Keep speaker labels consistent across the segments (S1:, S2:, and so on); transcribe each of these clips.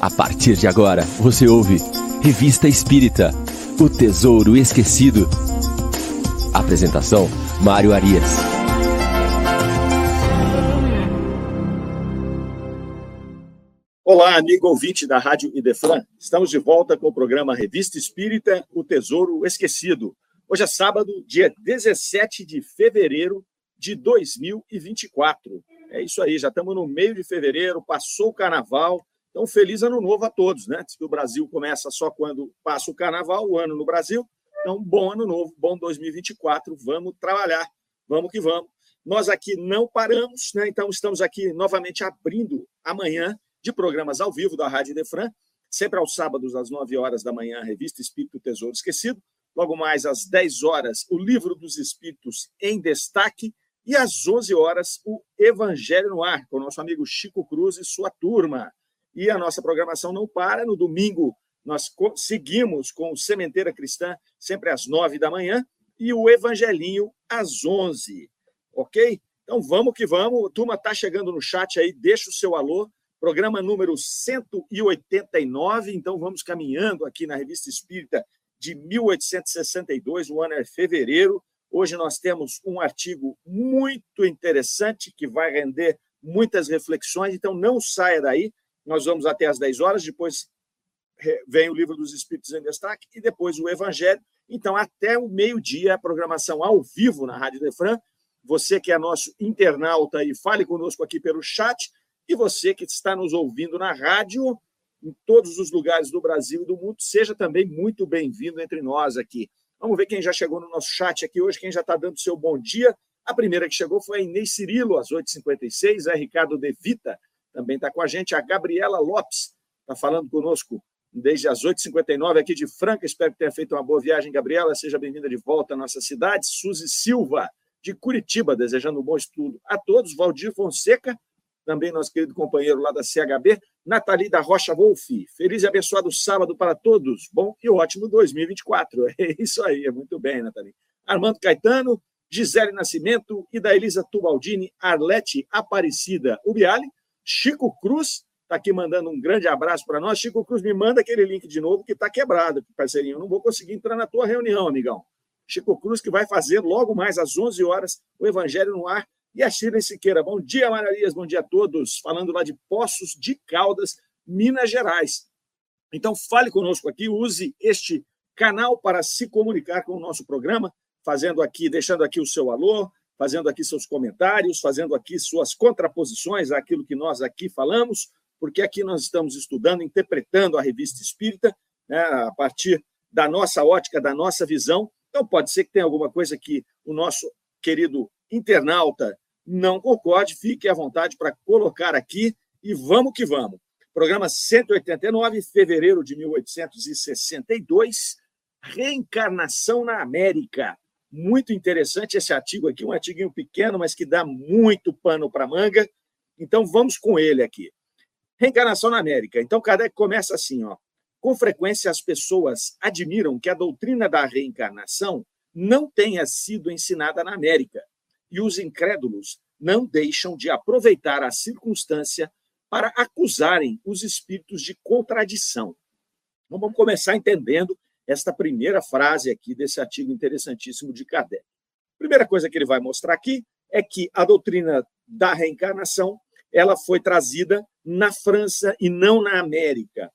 S1: A partir de agora, você ouve Revista Espírita O Tesouro Esquecido. Apresentação: Mário Arias.
S2: Olá, amigo ouvinte da Rádio Idefran. Estamos de volta com o programa Revista Espírita O Tesouro Esquecido. Hoje é sábado, dia 17 de fevereiro de 2024. É isso aí, já estamos no meio de fevereiro, passou o carnaval. Então, feliz ano novo a todos, né? Diz que o Brasil começa só quando passa o carnaval, o ano no Brasil. Então, bom ano novo, bom 2024. Vamos trabalhar, vamos que vamos. Nós aqui não paramos, né? Então, estamos aqui novamente abrindo amanhã de programas ao vivo da Rádio Defran, sempre aos sábados, às 9 horas da manhã, a revista Espírito Tesouro Esquecido. Logo mais às 10 horas, o Livro dos Espíritos em Destaque. E às 11 horas, o Evangelho no Ar, com o nosso amigo Chico Cruz e sua turma. E a nossa programação não para. No domingo, nós seguimos com o Sementeira Cristã, sempre às 9 da manhã, e o Evangelinho às 11. Ok? Então vamos que vamos. A turma está chegando no chat aí, deixa o seu alô. Programa número 189. Então vamos caminhando aqui na Revista Espírita de 1862, o ano é fevereiro. Hoje nós temos um artigo muito interessante que vai render muitas reflexões, então não saia daí. Nós vamos até às 10 horas, depois vem o livro dos Espíritos em Destaque e depois o Evangelho. Então, até o meio-dia, a programação ao vivo na Rádio Defran. Você que é nosso internauta e fale conosco aqui pelo chat, e você que está nos ouvindo na rádio, em todos os lugares do Brasil e do mundo, seja também muito bem-vindo entre nós aqui. Vamos ver quem já chegou no nosso chat aqui hoje, quem já está dando seu bom dia. A primeira que chegou foi a Inês Cirilo, às 8h56. É Ricardo De Vita, também está com a gente. A Gabriela Lopes está falando conosco desde as 8h59 aqui de Franca. Espero que tenha feito uma boa viagem, Gabriela. Seja bem-vinda de volta à nossa cidade. Suzy Silva, de Curitiba, desejando um bom estudo a todos. Valdir Fonseca, também nosso querido companheiro lá da CHB. Nathalie da Rocha Wolff, feliz e abençoado sábado para todos. Bom e ótimo 2024. É isso aí, é muito bem, Nathalie. Armando Caetano, Gisele Nascimento e da Elisa Tubaldini, Arlete Aparecida Ubiali, Chico Cruz, está aqui mandando um grande abraço para nós. Chico Cruz, me manda aquele link de novo que está quebrado, parceirinho. Eu não vou conseguir entrar na tua reunião, amigão. Chico Cruz, que vai fazer logo mais às 11 horas o Evangelho no Ar e a Shirley Siqueira. Bom dia, Mararias, bom dia a todos. Falando lá de Poços de Caldas, Minas Gerais. Então, fale conosco aqui, use este canal para se comunicar com o nosso programa, fazendo aqui, deixando aqui o seu alô, fazendo aqui seus comentários, fazendo aqui suas contraposições àquilo que nós aqui falamos, porque aqui nós estamos estudando, interpretando a revista espírita, né, a partir da nossa ótica, da nossa visão. Então, pode ser que tenha alguma coisa que o nosso querido internauta não concorde, fique à vontade para colocar aqui e vamos que vamos. Programa 189, fevereiro de 1862, Reencarnação na América. Muito interessante esse artigo aqui, um artiguinho pequeno, mas que dá muito pano para manga. Então vamos com ele aqui. Reencarnação na América. Então Kardec começa assim, ó. Com frequência as pessoas admiram que a doutrina da reencarnação não tenha sido ensinada na América e os incrédulos não deixam de aproveitar a circunstância para acusarem os espíritos de contradição. Então, vamos começar entendendo esta primeira frase aqui desse artigo interessantíssimo de Kardec. A primeira coisa que ele vai mostrar aqui é que a doutrina da reencarnação ela foi trazida na França e não na América.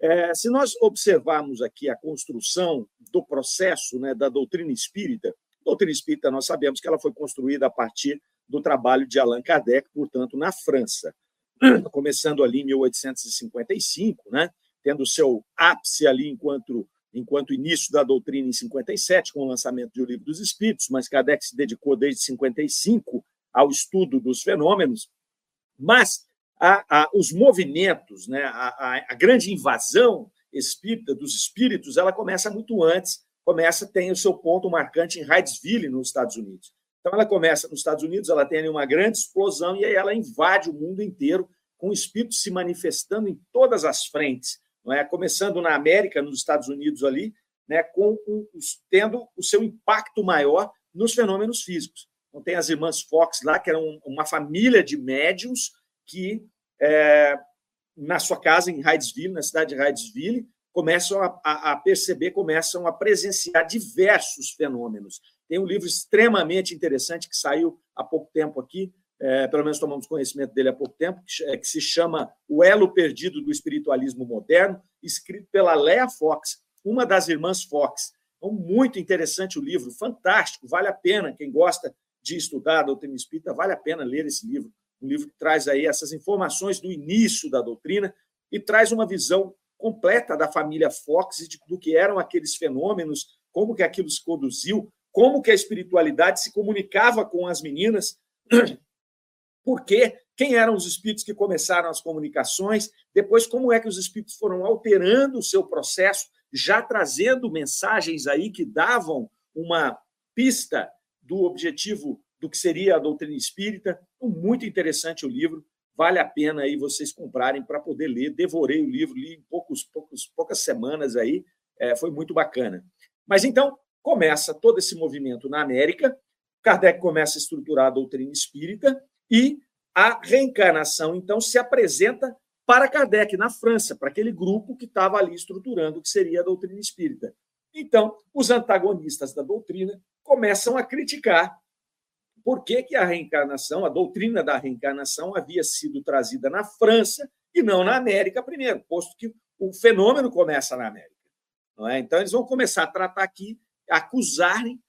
S2: É, se nós observarmos aqui a construção do processo né, da doutrina espírita, doutrina espírita, nós sabemos que ela foi construída a partir do trabalho de Allan Kardec, portanto, na França, começando ali em 1855, né, tendo seu ápice ali enquanto enquanto início da doutrina em 57, com o lançamento do Livro dos Espíritos, mas Kardec se dedicou desde 55 ao estudo dos fenômenos, mas a, a, os movimentos, né, a, a, grande invasão espírita dos espíritos, ela começa muito antes, começa, tem o seu ponto marcante em Hydesville, nos Estados Unidos. Então, ela começa nos Estados Unidos, ela tem uma grande explosão e aí ela invade o mundo inteiro, com o espírito se manifestando em todas as frentes, não é? começando na América, nos Estados Unidos ali, né, com um, tendo o seu impacto maior nos fenômenos físicos. Então, tem as irmãs Fox lá, que eram uma família de médiums que é, na sua casa em Hydesville, na cidade de Hydesville, começam a, a, perceber, começam a presenciar diversos fenômenos. Tem um livro extremamente interessante que saiu há pouco tempo aqui, é, pelo menos tomamos conhecimento dele há pouco tempo, que, é, que se chama O Elo Perdido do Espiritualismo Moderno, escrito pela Lea Fox, uma das irmãs Fox. Então, muito interessante o livro, fantástico, vale a pena. Quem gosta de estudar a doutrina espírita, vale a pena ler esse livro. Um livro que traz aí essas informações do início da doutrina e traz uma visão completa da família Fox e de, do que eram aqueles fenômenos, como que aquilo se conduziu, como que a espiritualidade se comunicava com as meninas, porque quem eram os espíritos que começaram as comunicações, depois como é que os espíritos foram alterando o seu processo, já trazendo mensagens aí que davam uma pista do objetivo do que seria a doutrina espírita. Muito interessante o livro, vale a pena aí vocês comprarem para poder ler. Devorei o livro, li em poucos, poucos, poucas semanas aí, é, foi muito bacana. Mas então começa todo esse movimento na América, Kardec começa a estruturar a doutrina espírita e a reencarnação então se apresenta para Kardec na França, para aquele grupo que estava ali estruturando o que seria a doutrina espírita. Então, os antagonistas da doutrina começam a criticar por que, que a reencarnação, a doutrina da reencarnação, havia sido trazida na França e não na América primeiro, posto que o fenômeno começa na América. É? Então, eles vão começar a tratar aqui, acusarem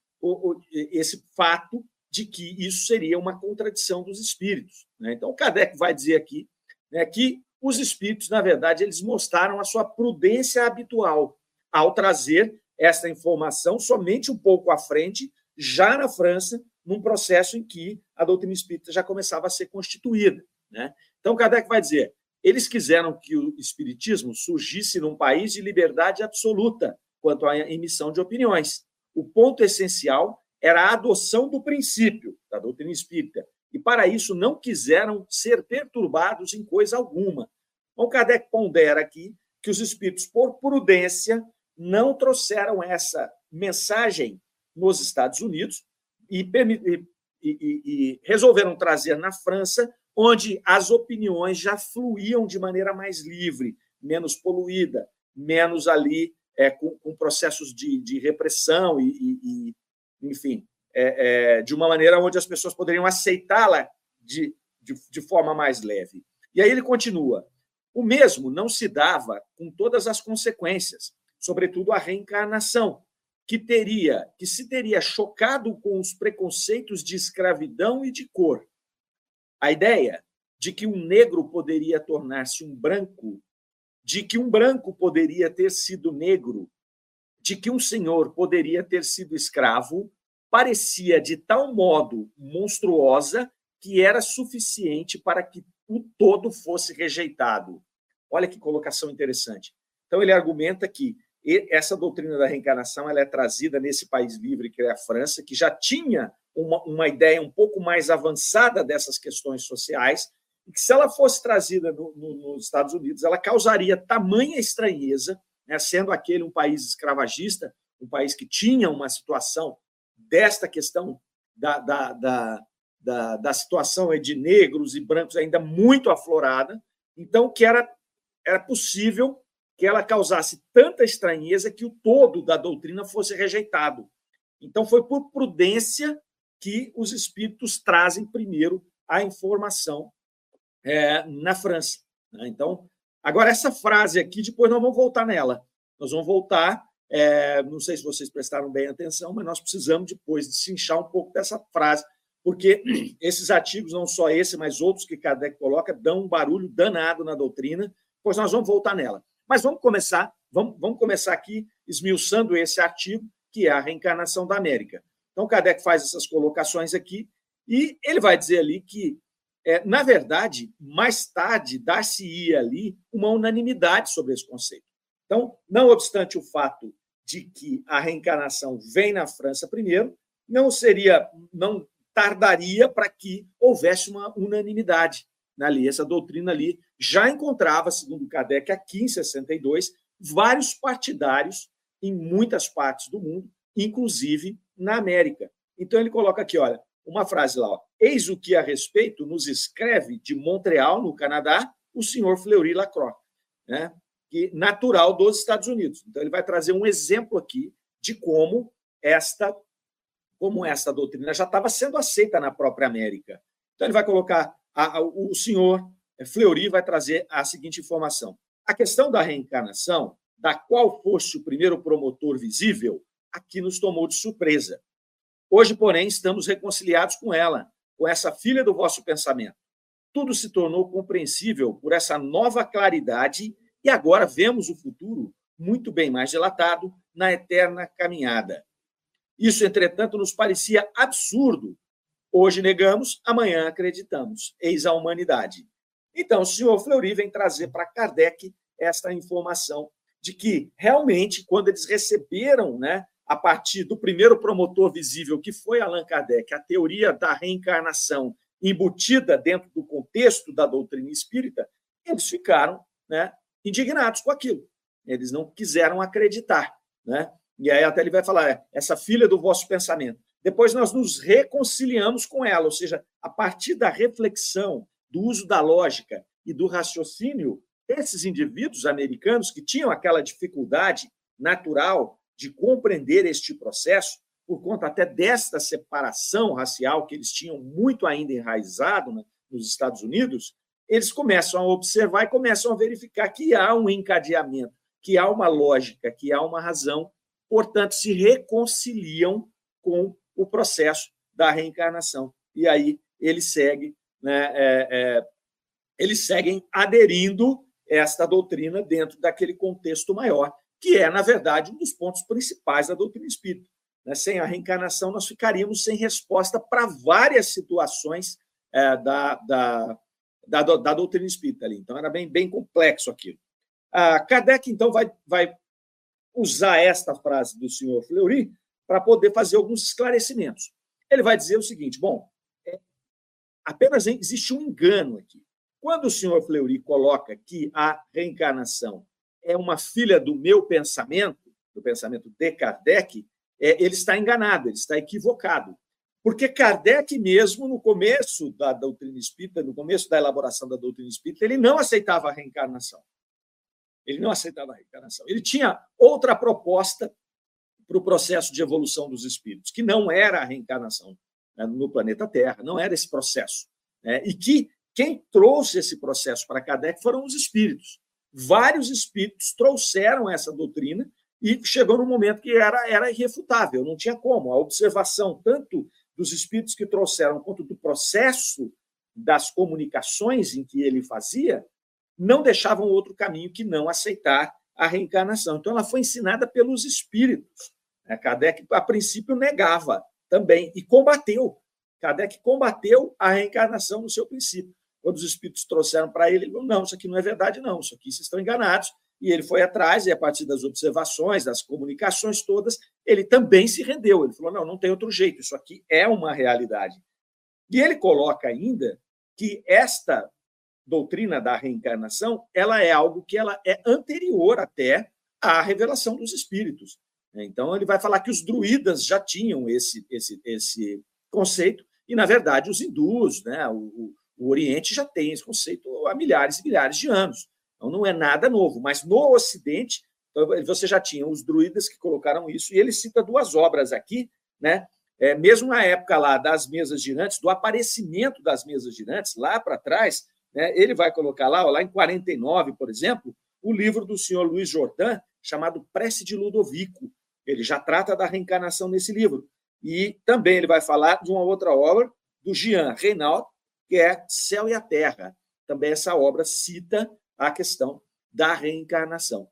S2: esse fato de que isso seria uma contradição dos espíritos. Né? Então, Kardec vai dizer aqui né, que os espíritos, na verdade, eles mostraram a sua prudência habitual ao trazer essa informação somente um pouco à frente, já na França, num processo em que a doutrina espírita já começava a ser constituída. Né? Então, Kardec vai dizer: eles quiseram que o espiritismo surgisse num país de liberdade absoluta quanto à emissão de opiniões. O ponto essencial era a adoção do princípio da doutrina espírita, e para isso não quiseram ser perturbados em coisa alguma. Então, Kardec pondera aqui que os espíritos, por prudência, não trouxeram essa mensagem nos Estados Unidos, e, e, e, e resolveram trazer na França, onde as opiniões já fluíam de maneira mais livre, menos poluída, menos ali é, com, com, processos de, de repressão e, e enfim, é, é, de uma maneira onde as pessoas poderiam aceitá-la de, de, de forma mais leve. E aí ele continua: o mesmo não se dava com todas as consequências, sobretudo a reencarnação, que teria, que se teria chocado com os preconceitos de escravidão e de cor. A ideia de que um negro poderia tornar-se um branco, de que um branco poderia ter sido negro, de que um senhor poderia ter sido escravo, parecia de tal modo monstruosa que era suficiente para que o todo fosse rejeitado. Olha que colocação interessante. Então ele argumenta que essa doutrina da reencarnação ela é trazida nesse país livre que é a França, que já tinha uma, uma ideia um pouco mais avançada dessas questões sociais, e que se ela fosse trazida no, no, nos Estados Unidos, ela causaria tamanha estranheza, né, sendo aquele um país escravagista, um país que tinha uma situação desta questão da, da, da, da, da situação de negros e brancos ainda muito aflorada, então que era, era possível que ela causasse tanta estranheza que o todo da doutrina fosse rejeitado. Então, foi por prudência que os espíritos trazem primeiro a informação é, na França. Né? Então, agora, essa frase aqui, depois nós vamos voltar nela. Nós vamos voltar. É, não sei se vocês prestaram bem atenção, mas nós precisamos depois de se inchar um pouco dessa frase, porque esses artigos, não só esse, mas outros que Kardec coloca, dão um barulho danado na doutrina, pois nós vamos voltar nela. Mas vamos começar, vamos, vamos começar aqui esmiuçando esse artigo, que é a reencarnação da América. Então, Kardec faz essas colocações aqui e ele vai dizer ali que, é, na verdade, mais tarde dar-se-ia ali uma unanimidade sobre esse conceito. Então, não obstante o fato de que a reencarnação vem na França primeiro, não seria, não tardaria para que houvesse uma unanimidade ali. Essa doutrina ali já encontrava, segundo Kardec, aqui em 62, vários partidários em muitas partes do mundo, inclusive na América. Então ele coloca aqui, olha, uma frase lá, ó, eis o que a respeito nos escreve de Montreal, no Canadá, o senhor Fleury Lacroix, né? que natural dos Estados Unidos. Então ele vai trazer um exemplo aqui de como esta como esta doutrina já estava sendo aceita na própria América. Então ele vai colocar a, a, o senhor Fleury vai trazer a seguinte informação: a questão da reencarnação, da qual fosse o primeiro promotor visível, aqui nos tomou de surpresa. Hoje, porém, estamos reconciliados com ela, com essa filha do vosso pensamento. Tudo se tornou compreensível por essa nova claridade e agora vemos o futuro muito bem mais dilatado na eterna caminhada. Isso, entretanto, nos parecia absurdo. Hoje negamos, amanhã acreditamos. Eis a humanidade. Então, o senhor Fleury vem trazer para Kardec esta informação de que, realmente, quando eles receberam né, a partir do primeiro promotor visível, que foi Allan Kardec, a teoria da reencarnação embutida dentro do contexto da doutrina espírita, eles ficaram né, indignados com aquilo. Eles não quiseram acreditar. Né? E aí até ele vai falar, é, essa filha do vosso pensamento. Depois nós nos reconciliamos com ela, ou seja, a partir da reflexão, do uso da lógica e do raciocínio, esses indivíduos americanos que tinham aquela dificuldade natural de compreender este processo, por conta até desta separação racial que eles tinham muito ainda enraizado né, nos Estados Unidos, eles começam a observar e começam a verificar que há um encadeamento, que há uma lógica, que há uma razão, portanto, se reconciliam com o processo da reencarnação. E aí eles seguem, né, é, é, eles seguem aderindo esta doutrina dentro daquele contexto maior que é, na verdade, um dos pontos principais da doutrina espírita. Né? Sem a reencarnação, nós ficaríamos sem resposta para várias situações é, da, da, da, da, doutrina espírita ali. Então, era bem, bem complexo aquilo. A Kardec, então, vai, vai usar esta frase do senhor Fleury para poder fazer alguns esclarecimentos. Ele vai dizer o seguinte: bom, é, apenas existe um engano aqui. Quando o senhor Fleury coloca que a reencarnação é uma filha do meu pensamento, do pensamento de Kardec, é, ele está enganado, ele está equivocado. Porque Kardec mesmo, no começo da doutrina espírita, no começo da elaboração da doutrina espírita, ele não aceitava a reencarnação. Ele não aceitava a reencarnação. Ele tinha outra proposta para o processo de evolução dos espíritos, que não era a reencarnação né, no planeta Terra, não era esse processo. Né, e que quem trouxe esse processo para Kardec foram os espíritos vários espíritos trouxeram essa doutrina e chegou num momento que era, era irrefutável, não tinha como. A observação tanto dos espíritos que trouxeram quanto do processo das comunicações em que ele fazia não deixavam outro caminho que não aceitar a reencarnação. Então, ela foi ensinada pelos espíritos. Né? Kardec, a princípio, negava também e combateu. Kardec combateu a reencarnação no seu princípio. Quando os espíritos trouxeram para ele, ele falou: não, isso aqui não é verdade, não, isso aqui vocês estão enganados. E ele foi atrás, e a partir das observações, das comunicações todas, ele também se rendeu. Ele falou: não, não tem outro jeito, isso aqui é uma realidade. E ele coloca ainda que esta doutrina da reencarnação ela é algo que ela é anterior até à revelação dos espíritos. Então, ele vai falar que os druidas já tinham esse, esse, esse conceito, e, na verdade, os hindus, né, o, o Oriente já tem esse conceito há milhares e milhares de anos. Então, não é nada novo. Mas no Ocidente, então, você já tinha os druidas que colocaram isso, e ele cita duas obras aqui, né? É, mesmo na época lá das mesas girantes, do aparecimento das mesas girantes, lá para trás, né, ele vai colocar lá, lá em 49, por exemplo, o livro do senhor Luiz Jordan, chamado Prece de Ludovico. Ele já trata da reencarnação nesse livro. E também ele vai falar de uma outra obra do Jean Reynaud, que é Céu e a Terra. Também essa obra cita a questão da reencarnação.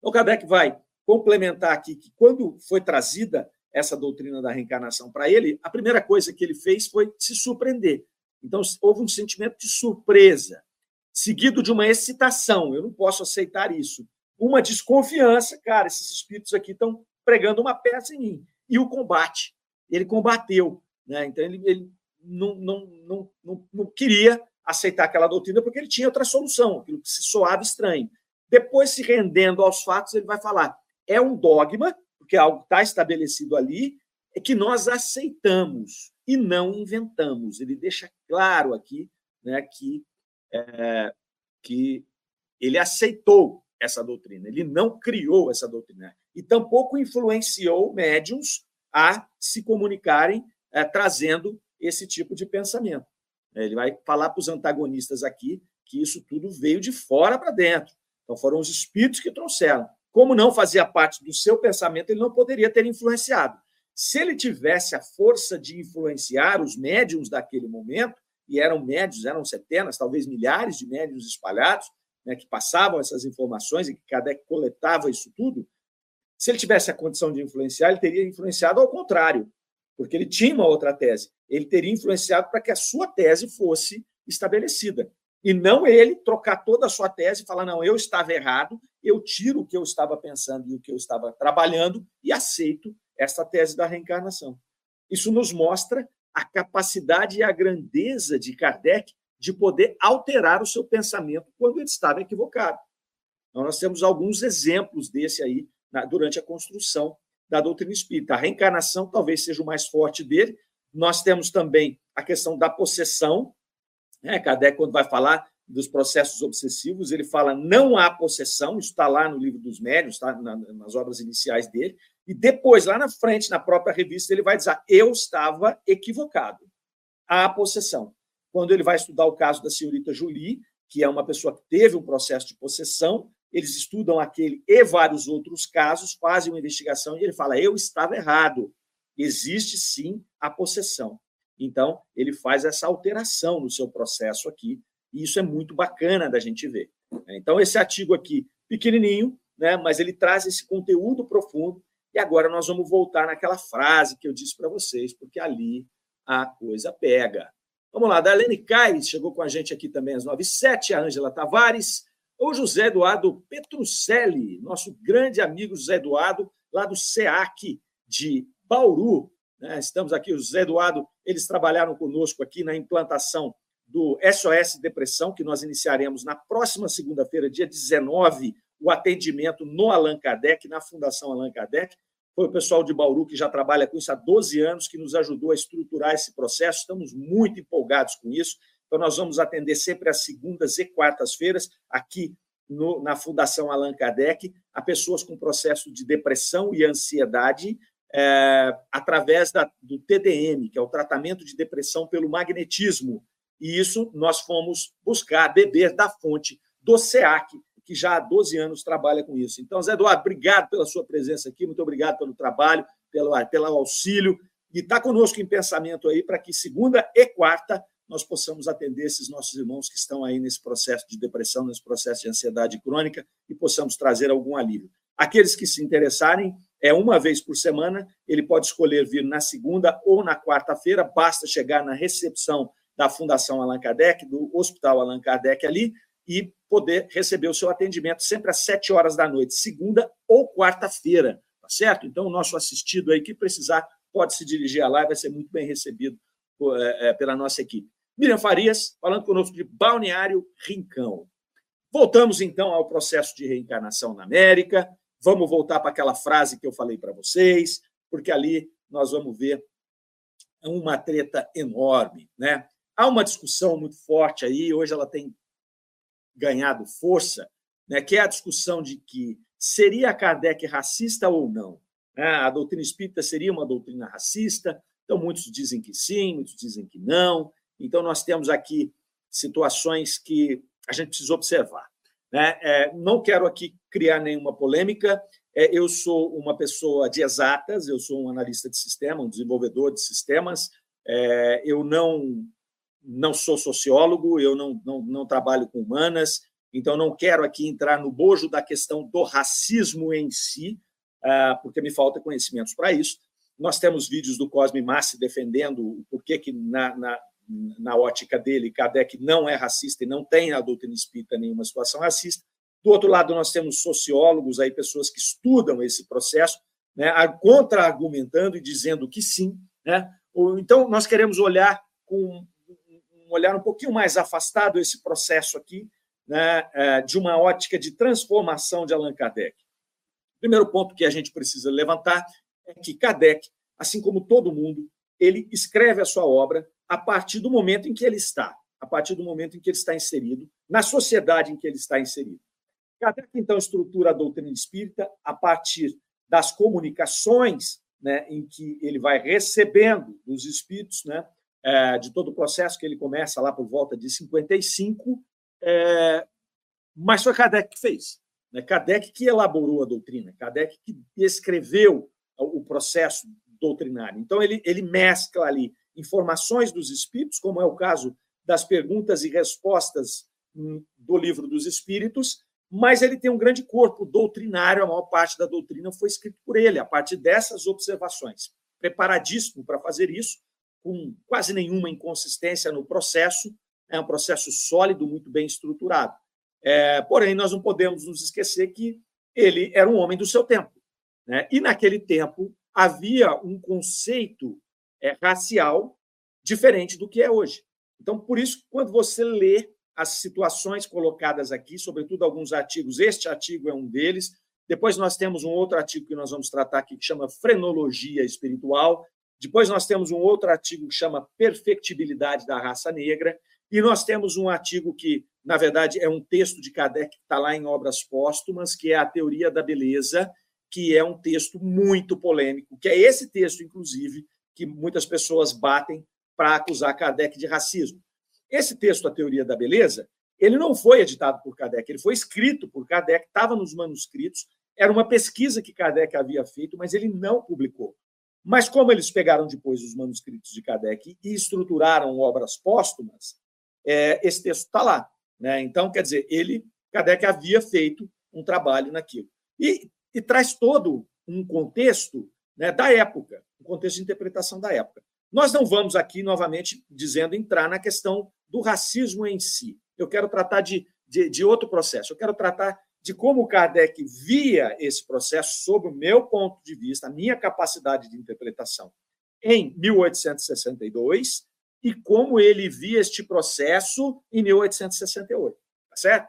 S2: O Kardec vai complementar aqui que, quando foi trazida essa doutrina da reencarnação para ele, a primeira coisa que ele fez foi se surpreender. Então, houve um sentimento de surpresa, seguido de uma excitação. Eu não posso aceitar isso. Uma desconfiança, cara, esses espíritos aqui estão pregando uma peça em mim. E o combate. Ele combateu. Né? Então, ele, ele não, não, não, não, não queria aceitar aquela doutrina porque ele tinha outra solução, aquilo que se soava estranho. Depois, se rendendo aos fatos, ele vai falar: é um dogma, porque algo está estabelecido ali, é que nós aceitamos e não inventamos. Ele deixa claro aqui né, que é, que ele aceitou essa doutrina, ele não criou essa doutrina e tampouco influenciou médiums a se comunicarem é, trazendo esse tipo de pensamento. Ele vai falar para os antagonistas aqui que isso tudo veio de fora para dentro. Então foram os espíritos que trouxeram. Como não fazia parte do seu pensamento, ele não poderia ter influenciado. Se ele tivesse a força de influenciar os médiums daquele momento, e eram médios, eram centenas, talvez milhares de médios espalhados, né, que passavam essas informações e que Kardec coletava isso tudo, se ele tivesse a condição de influenciar, ele teria influenciado ao contrário, porque ele tinha uma outra tese. Ele teria influenciado para que a sua tese fosse estabelecida. E não ele trocar toda a sua tese e falar: não, eu estava errado, eu tiro o que eu estava pensando e o que eu estava trabalhando e aceito essa tese da reencarnação. Isso nos mostra a capacidade e a grandeza de Kardec de poder alterar o seu pensamento quando ele estava equivocado. Então, nós temos alguns exemplos desse aí na, durante a construção da doutrina espírita. A reencarnação talvez seja o mais forte dele. Nós temos também a questão da possessão. Né? Kardec, quando vai falar dos processos obsessivos, ele fala não há possessão, isso está lá no livro dos médios, está nas obras iniciais dele. E depois, lá na frente, na própria revista, ele vai dizer: eu estava equivocado. Há possessão. Quando ele vai estudar o caso da senhorita Julie, que é uma pessoa que teve um processo de possessão, eles estudam aquele e vários outros casos, fazem uma investigação e ele fala: eu estava errado. Existe sim a possessão. Então, ele faz essa alteração no seu processo aqui, e isso é muito bacana da gente ver. Então, esse artigo aqui, pequenininho, né, mas ele traz esse conteúdo profundo e agora nós vamos voltar naquela frase que eu disse para vocês, porque ali a coisa pega. Vamos lá, Darlene Caires chegou com a gente aqui também às 9 h a Ângela Tavares, o José Eduardo Petrucelli, nosso grande amigo José Eduardo, lá do SEAC de Bauru. Né? Estamos aqui, o José Eduardo, eles trabalharam conosco aqui na implantação do SOS Depressão, que nós iniciaremos na próxima segunda-feira, dia 19, o atendimento no Allan Kardec, na Fundação Allan Kardec. Foi o pessoal de Bauru que já trabalha com isso há 12 anos, que nos ajudou a estruturar esse processo. Estamos muito empolgados com isso. Então, nós vamos atender sempre às segundas e quartas-feiras, aqui no, na Fundação Allan Kardec, a pessoas com processo de depressão e ansiedade, é, através da, do TDM, que é o tratamento de depressão pelo magnetismo. E isso nós fomos buscar, beber da fonte do SEAC, que já há 12 anos trabalha com isso. Então, Zé Eduardo, obrigado pela sua presença aqui, muito obrigado pelo trabalho, pelo, pelo auxílio, e está conosco em pensamento aí para que segunda e quarta nós possamos atender esses nossos irmãos que estão aí nesse processo de depressão, nesse processo de ansiedade crônica e possamos trazer algum alívio. Aqueles que se interessarem, é uma vez por semana, ele pode escolher vir na segunda ou na quarta-feira, basta chegar na recepção da Fundação Allan Kardec, do Hospital Allan Kardec ali, e poder receber o seu atendimento sempre às sete horas da noite, segunda ou quarta-feira, tá certo? Então, o nosso assistido aí que precisar pode se dirigir lá e vai ser muito bem recebido é, é, pela nossa equipe. Miriam Farias, falando conosco de Balneário Rincão. Voltamos então ao processo de reencarnação na América. Vamos voltar para aquela frase que eu falei para vocês, porque ali nós vamos ver uma treta enorme, né? Há uma discussão muito forte aí, hoje ela tem ganhado força, né, que é a discussão de que seria Kardec racista ou não. Né? A doutrina espírita seria uma doutrina racista? Então, muitos dizem que sim, muitos dizem que não. Então, nós temos aqui situações que a gente precisa observar. Né? É, não quero aqui criar nenhuma polêmica. É, eu sou uma pessoa de exatas, eu sou um analista de sistema, um desenvolvedor de sistemas. É, eu não não sou sociólogo, eu não, não, não trabalho com humanas, então não quero aqui entrar no bojo da questão do racismo em si, ah, porque me falta conhecimentos para isso. Nós temos vídeos do Cosme Massi defendendo o porquê que, na, na, na ótica dele, Kardec não é racista e não tem a doutrina espírita nenhuma situação racista. Do outro lado, nós temos sociólogos, aí, pessoas que estudam esse processo, né, contra-argumentando e dizendo que sim. Né? Então, nós queremos olhar com um olhar um pouquinho mais afastado esse processo aqui, né, é, de uma ótica de transformação de Allan Kardec. O primeiro ponto que a gente precisa levantar é que Kardec, assim como todo mundo, ele escreve a sua obra a partir do momento em que ele está. a partir do momento em que ele está inserido, na sociedade em que ele está inserido. Kardec, então, estrutura a doutrina espírita a partir das comunicações né, em que ele vai recebendo dos espíritos, né, é, de todo o processo que ele começa lá por volta de 55, é, mas foi Kardec que fez. Né? Kardec que elaborou a doutrina, Kardec que escreveu o processo doutrinário. Então, ele, ele mescla ali informações dos espíritos, como é o caso das perguntas e respostas hum, do livro dos espíritos, mas ele tem um grande corpo doutrinário, a maior parte da doutrina foi escrita por ele, a partir dessas observações. Preparadíssimo para fazer isso, com quase nenhuma inconsistência no processo, é um processo sólido, muito bem estruturado. É, porém, nós não podemos nos esquecer que ele era um homem do seu tempo. Né? E naquele tempo havia um conceito é, racial diferente do que é hoje. Então, por isso, quando você lê as situações colocadas aqui, sobretudo alguns artigos, este artigo é um deles. Depois nós temos um outro artigo que nós vamos tratar aqui que chama Frenologia Espiritual. Depois nós temos um outro artigo que chama Perfectibilidade da Raça Negra. E nós temos um artigo que, na verdade, é um texto de Kardec que está lá em Obras Póstumas, que é a Teoria da Beleza, que é um texto muito polêmico, que é esse texto, inclusive, que muitas pessoas batem para acusar Kardec de racismo. Esse texto, A Teoria da Beleza, ele não foi editado por Kardec, ele foi escrito por Kardec, estava nos manuscritos, era uma pesquisa que Kardec havia feito, mas ele não publicou. Mas como eles pegaram depois os manuscritos de Kardec e estruturaram obras póstumas, é, esse texto está lá. Né? Então, quer dizer, ele, Kardec havia feito um trabalho naquilo. E, e traz todo um contexto né, da época, um contexto de interpretação da época. Nós não vamos aqui, novamente, dizendo, entrar na questão do racismo em si. Eu quero tratar de, de, de outro processo. Eu quero tratar de como Kardec via esse processo sob o meu ponto de vista, a minha capacidade de interpretação em 1862 e como ele via este processo em 1868, tá certo?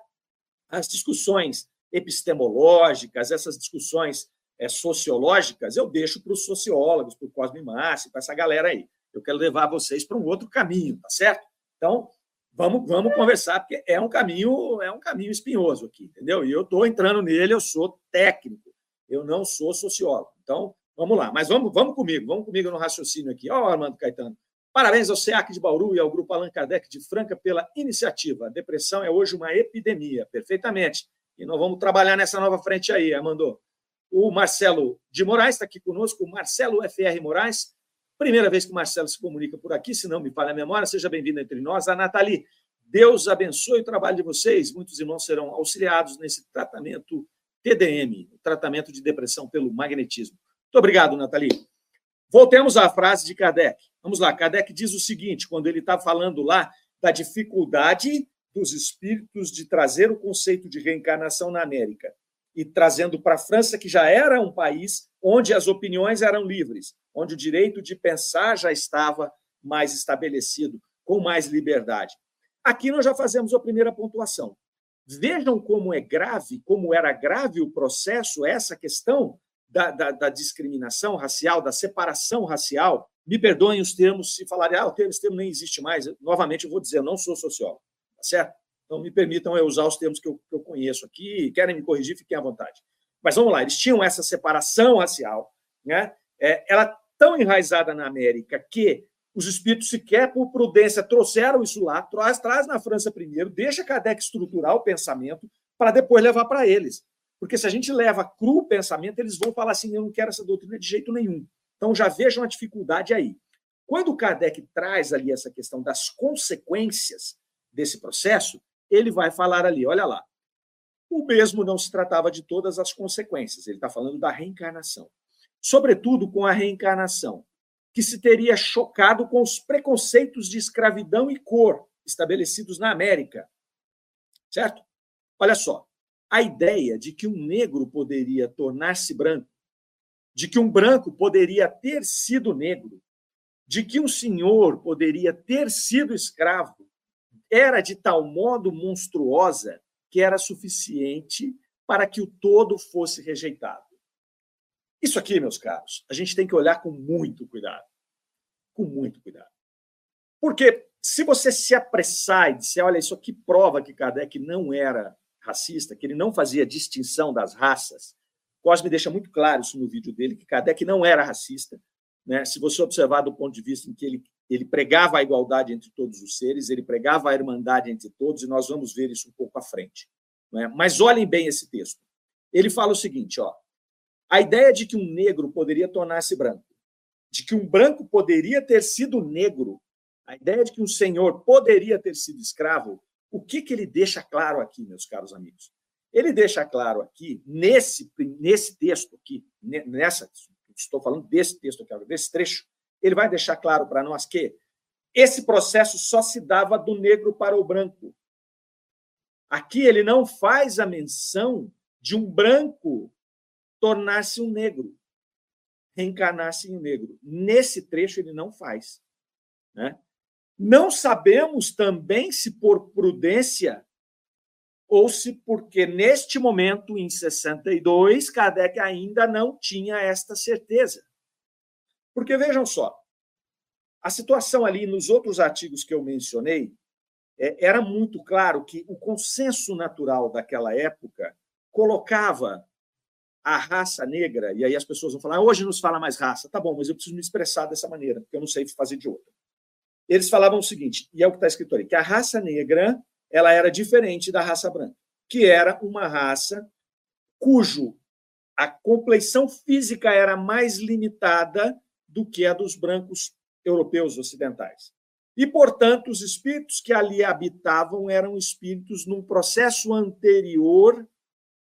S2: As discussões epistemológicas, essas discussões é, sociológicas, eu deixo para os sociólogos, para o Cosme Massi, para essa galera aí. Eu quero levar vocês para um outro caminho, tá certo? Então, vamos, vamos conversar, porque é um caminho, é um caminho espinhoso aqui, entendeu? E eu estou entrando nele, eu sou técnico, eu não sou sociólogo. Então, vamos lá. Mas vamos, vamos comigo, vamos comigo no raciocínio aqui. Ó, oh, Armando Caetano. Parabéns ao SEAC de Bauru e ao Grupo Allan Kardec de Franca pela iniciativa. A depressão é hoje uma epidemia, perfeitamente. E nós vamos trabalhar nessa nova frente aí, Armando. O Marcelo de Moraes está aqui conosco, o Marcelo FR Moraes, Primeira vez que o Marcelo se comunica por aqui, se não me falha a memória, seja bem-vindo entre nós. A Nathalie, Deus abençoe o trabalho de vocês. Muitos irmãos serão auxiliados nesse tratamento TDM, tratamento de depressão pelo magnetismo. Muito obrigado, Nathalie. Voltemos à frase de Kardec. Vamos lá, Kardec diz o seguinte, quando ele está falando lá da dificuldade dos espíritos de trazer o conceito de reencarnação na América e trazendo para a França, que já era um país onde as opiniões eram livres, onde o direito de pensar já estava mais estabelecido, com mais liberdade. Aqui nós já fazemos a primeira pontuação. Vejam como é grave, como era grave o processo, essa questão da, da, da discriminação racial, da separação racial. Me perdoem os termos, se falarem, ah, esse termo nem existe mais. Novamente, eu vou dizer, eu não sou sociólogo, tá certo? Então, me permitam eu usar os termos que eu, que eu conheço aqui, querem me corrigir, fiquem à vontade. Mas vamos lá, eles tinham essa separação racial, né? É, ela tão enraizada na América que os espíritos, sequer por prudência, trouxeram isso lá, traz, traz na França primeiro, deixa Kardec estruturar o pensamento para depois levar para eles. Porque se a gente leva cru o pensamento, eles vão falar assim: eu não quero essa doutrina de jeito nenhum. Então já vejam a dificuldade aí. Quando Kardec traz ali essa questão das consequências desse processo, ele vai falar ali: olha lá, o mesmo não se tratava de todas as consequências, ele está falando da reencarnação sobretudo com a reencarnação, que se teria chocado com os preconceitos de escravidão e cor estabelecidos na América. Certo? Olha só, a ideia de que um negro poderia tornar-se branco, de que um branco poderia ter sido negro, de que um senhor poderia ter sido escravo, era de tal modo monstruosa que era suficiente para que o todo fosse rejeitado. Isso aqui, meus caros, a gente tem que olhar com muito cuidado. Com muito cuidado. Porque se você se apressar e disser, olha, isso aqui prova que Kardec não era racista, que ele não fazia distinção das raças, Cosme deixa muito claro isso no vídeo dele, que Kardec não era racista. Né? Se você observar do ponto de vista em que ele, ele pregava a igualdade entre todos os seres, ele pregava a irmandade entre todos, e nós vamos ver isso um pouco à frente. Né? Mas olhem bem esse texto. Ele fala o seguinte: ó, a ideia de que um negro poderia tornar-se branco, de que um branco poderia ter sido negro, a ideia de que um senhor poderia ter sido escravo, o que, que ele deixa claro aqui, meus caros amigos? Ele deixa claro aqui, nesse, nesse texto aqui, nessa, estou falando desse texto aqui, desse trecho, ele vai deixar claro para nós que esse processo só se dava do negro para o branco. Aqui ele não faz a menção de um branco tornar-se um negro, reencarnar-se em um negro. Nesse trecho ele não faz. Né? Não sabemos também se por prudência ou se porque neste momento, em 62, Kardec ainda não tinha esta certeza. Porque vejam só, a situação ali nos outros artigos que eu mencionei é, era muito claro que o consenso natural daquela época colocava a raça negra, e aí as pessoas vão falar, ah, hoje nos fala mais raça. Tá bom, mas eu preciso me expressar dessa maneira, porque eu não sei fazer de outra. Eles falavam o seguinte, e é o que está escrito ali, que a raça negra ela era diferente da raça branca, que era uma raça cujo a compleição física era mais limitada do que a dos brancos europeus ocidentais. E, portanto, os espíritos que ali habitavam eram espíritos num processo anterior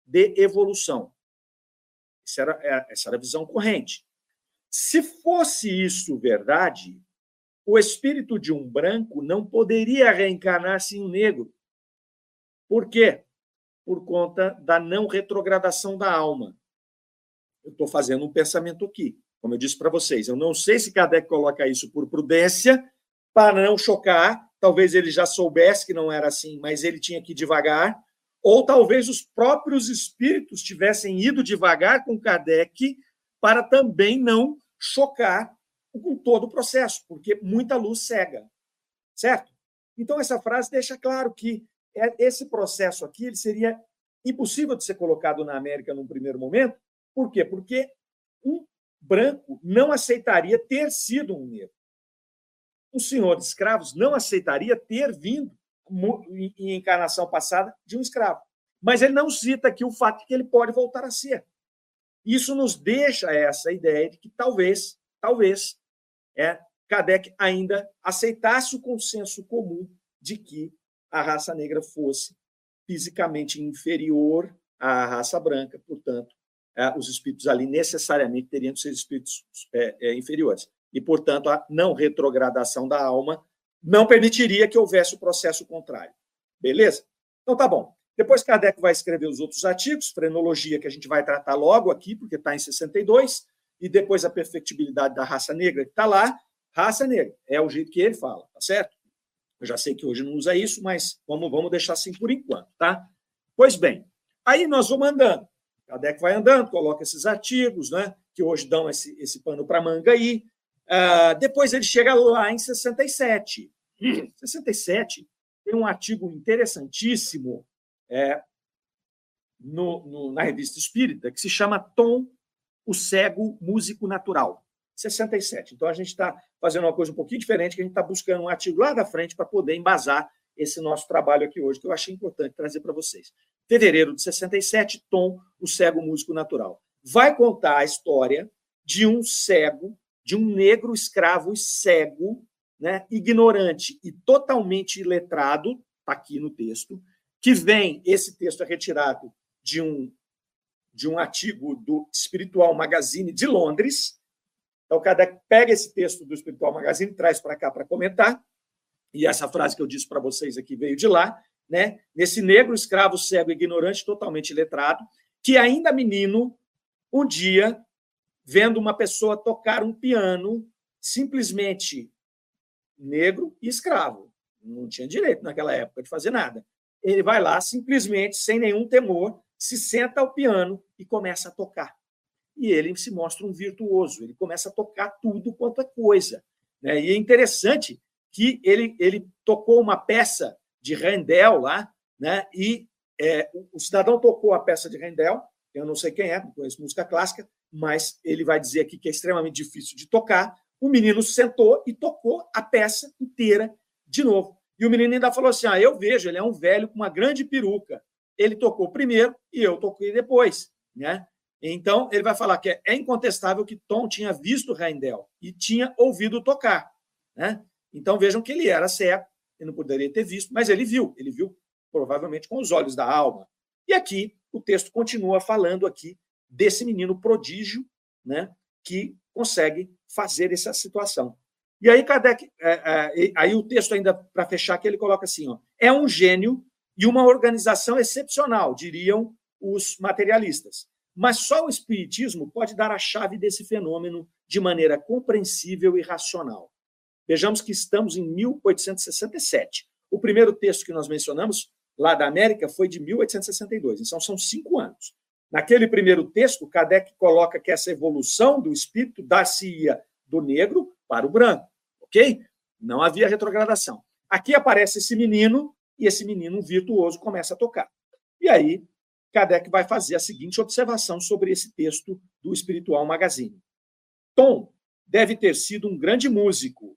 S2: de evolução. Essa era, é, essa era a visão corrente. Se fosse isso verdade, o espírito de um branco não poderia reencarnar-se em um negro, por quê? Por conta da não retrogradação da alma. Eu estou fazendo um pensamento aqui, como eu disse para vocês. Eu não sei se Kardec coloca isso por prudência, para não chocar. Talvez ele já soubesse que não era assim, mas ele tinha que ir devagar. Ou talvez os próprios espíritos tivessem ido devagar com Kardec para também não chocar com todo o processo, porque muita luz cega. Certo? Então, essa frase deixa claro que é, esse processo aqui ele seria impossível de ser colocado na América num primeiro momento. Por quê? Porque um branco não aceitaria ter sido um negro. Um senhor de escravos não aceitaria ter vindo em encarnação passada de um escravo. Mas ele não cita aqui o fato de que ele pode voltar a ser. Isso nos deixa essa ideia de que talvez, talvez, é, Kardec ainda aceitasse o consenso comum de que a raça negra fosse fisicamente inferior à raça branca, portanto, os espíritos ali necessariamente teriam que ser espíritos é, é, inferiores. E, portanto, a não retrogradação da alma não permitiria que houvesse o processo contrário. Beleza? Então, tá bom. Depois, Kardec vai escrever os outros artigos, frenologia, que a gente vai tratar logo aqui, porque está em 62, e depois a perfectibilidade da raça negra, que está lá. Raça negra, é o jeito que ele fala, tá certo? Eu já sei que hoje não usa isso, mas vamos, vamos deixar assim por enquanto, tá? Pois bem, aí nós vamos andando. Kardec vai andando, coloca esses artigos, né? Que hoje dão esse, esse pano para manga aí. Uh, depois ele chega lá em 67. 67 tem um artigo interessantíssimo é, no, no, na revista Espírita que se chama Tom, o cego músico natural. 67. Então, a gente está fazendo uma coisa um pouquinho diferente, que a gente está buscando um artigo lá da frente para poder embasar esse nosso trabalho aqui hoje, que eu achei importante trazer para vocês. Fevereiro de 67, Tom, o cego músico natural. Vai contar a história de um cego, de um negro escravo cego, né, ignorante e totalmente iletrado, está aqui no texto, que vem, esse texto é retirado de um, de um artigo do Espiritual Magazine de Londres, então, Kardec pega esse texto do Espiritual Magazine, traz para cá para comentar, e essa frase que eu disse para vocês aqui veio de lá, né? Nesse negro, escravo, cego, ignorante, totalmente letrado, que ainda menino, um dia, vendo uma pessoa tocar um piano, simplesmente negro e escravo. Não tinha direito naquela época de fazer nada. Ele vai lá, simplesmente, sem nenhum temor, se senta ao piano e começa a tocar e ele se mostra um virtuoso, ele começa a tocar tudo quanto é coisa. Né? E é interessante que ele, ele tocou uma peça de Rendel lá, né? E é, o cidadão tocou a peça de Rendel, eu não sei quem é, não conheço música clássica, mas ele vai dizer aqui que é extremamente difícil de tocar. O menino sentou e tocou a peça inteira de novo. E o menino ainda falou assim: Ah, eu vejo, ele é um velho com uma grande peruca. Ele tocou primeiro e eu toquei depois. Né? Então, ele vai falar que é, incontestável que Tom tinha visto Rendel e tinha ouvido tocar. Né? Então, vejam que ele era cego, ele não poderia ter visto, mas ele viu, ele viu provavelmente com os olhos da alma. E aqui o texto continua falando aqui desse menino prodígio, né, que consegue fazer essa situação. E aí Kardec, é, é, aí o texto ainda para fechar que ele coloca assim, ó, é um gênio e uma organização excepcional, diriam os materialistas. Mas só o espiritismo pode dar a chave desse fenômeno de maneira compreensível e racional. Vejamos que estamos em 1867. O primeiro texto que nós mencionamos lá da América foi de 1862, então são cinco anos. Naquele primeiro texto, Kardec coloca que essa evolução do espírito dar-se-ia do negro para o branco, ok? Não havia retrogradação. Aqui aparece esse menino e esse menino virtuoso começa a tocar. E aí, Kardec vai fazer a seguinte observação sobre esse texto do Espiritual Magazine. Tom deve ter sido um grande músico,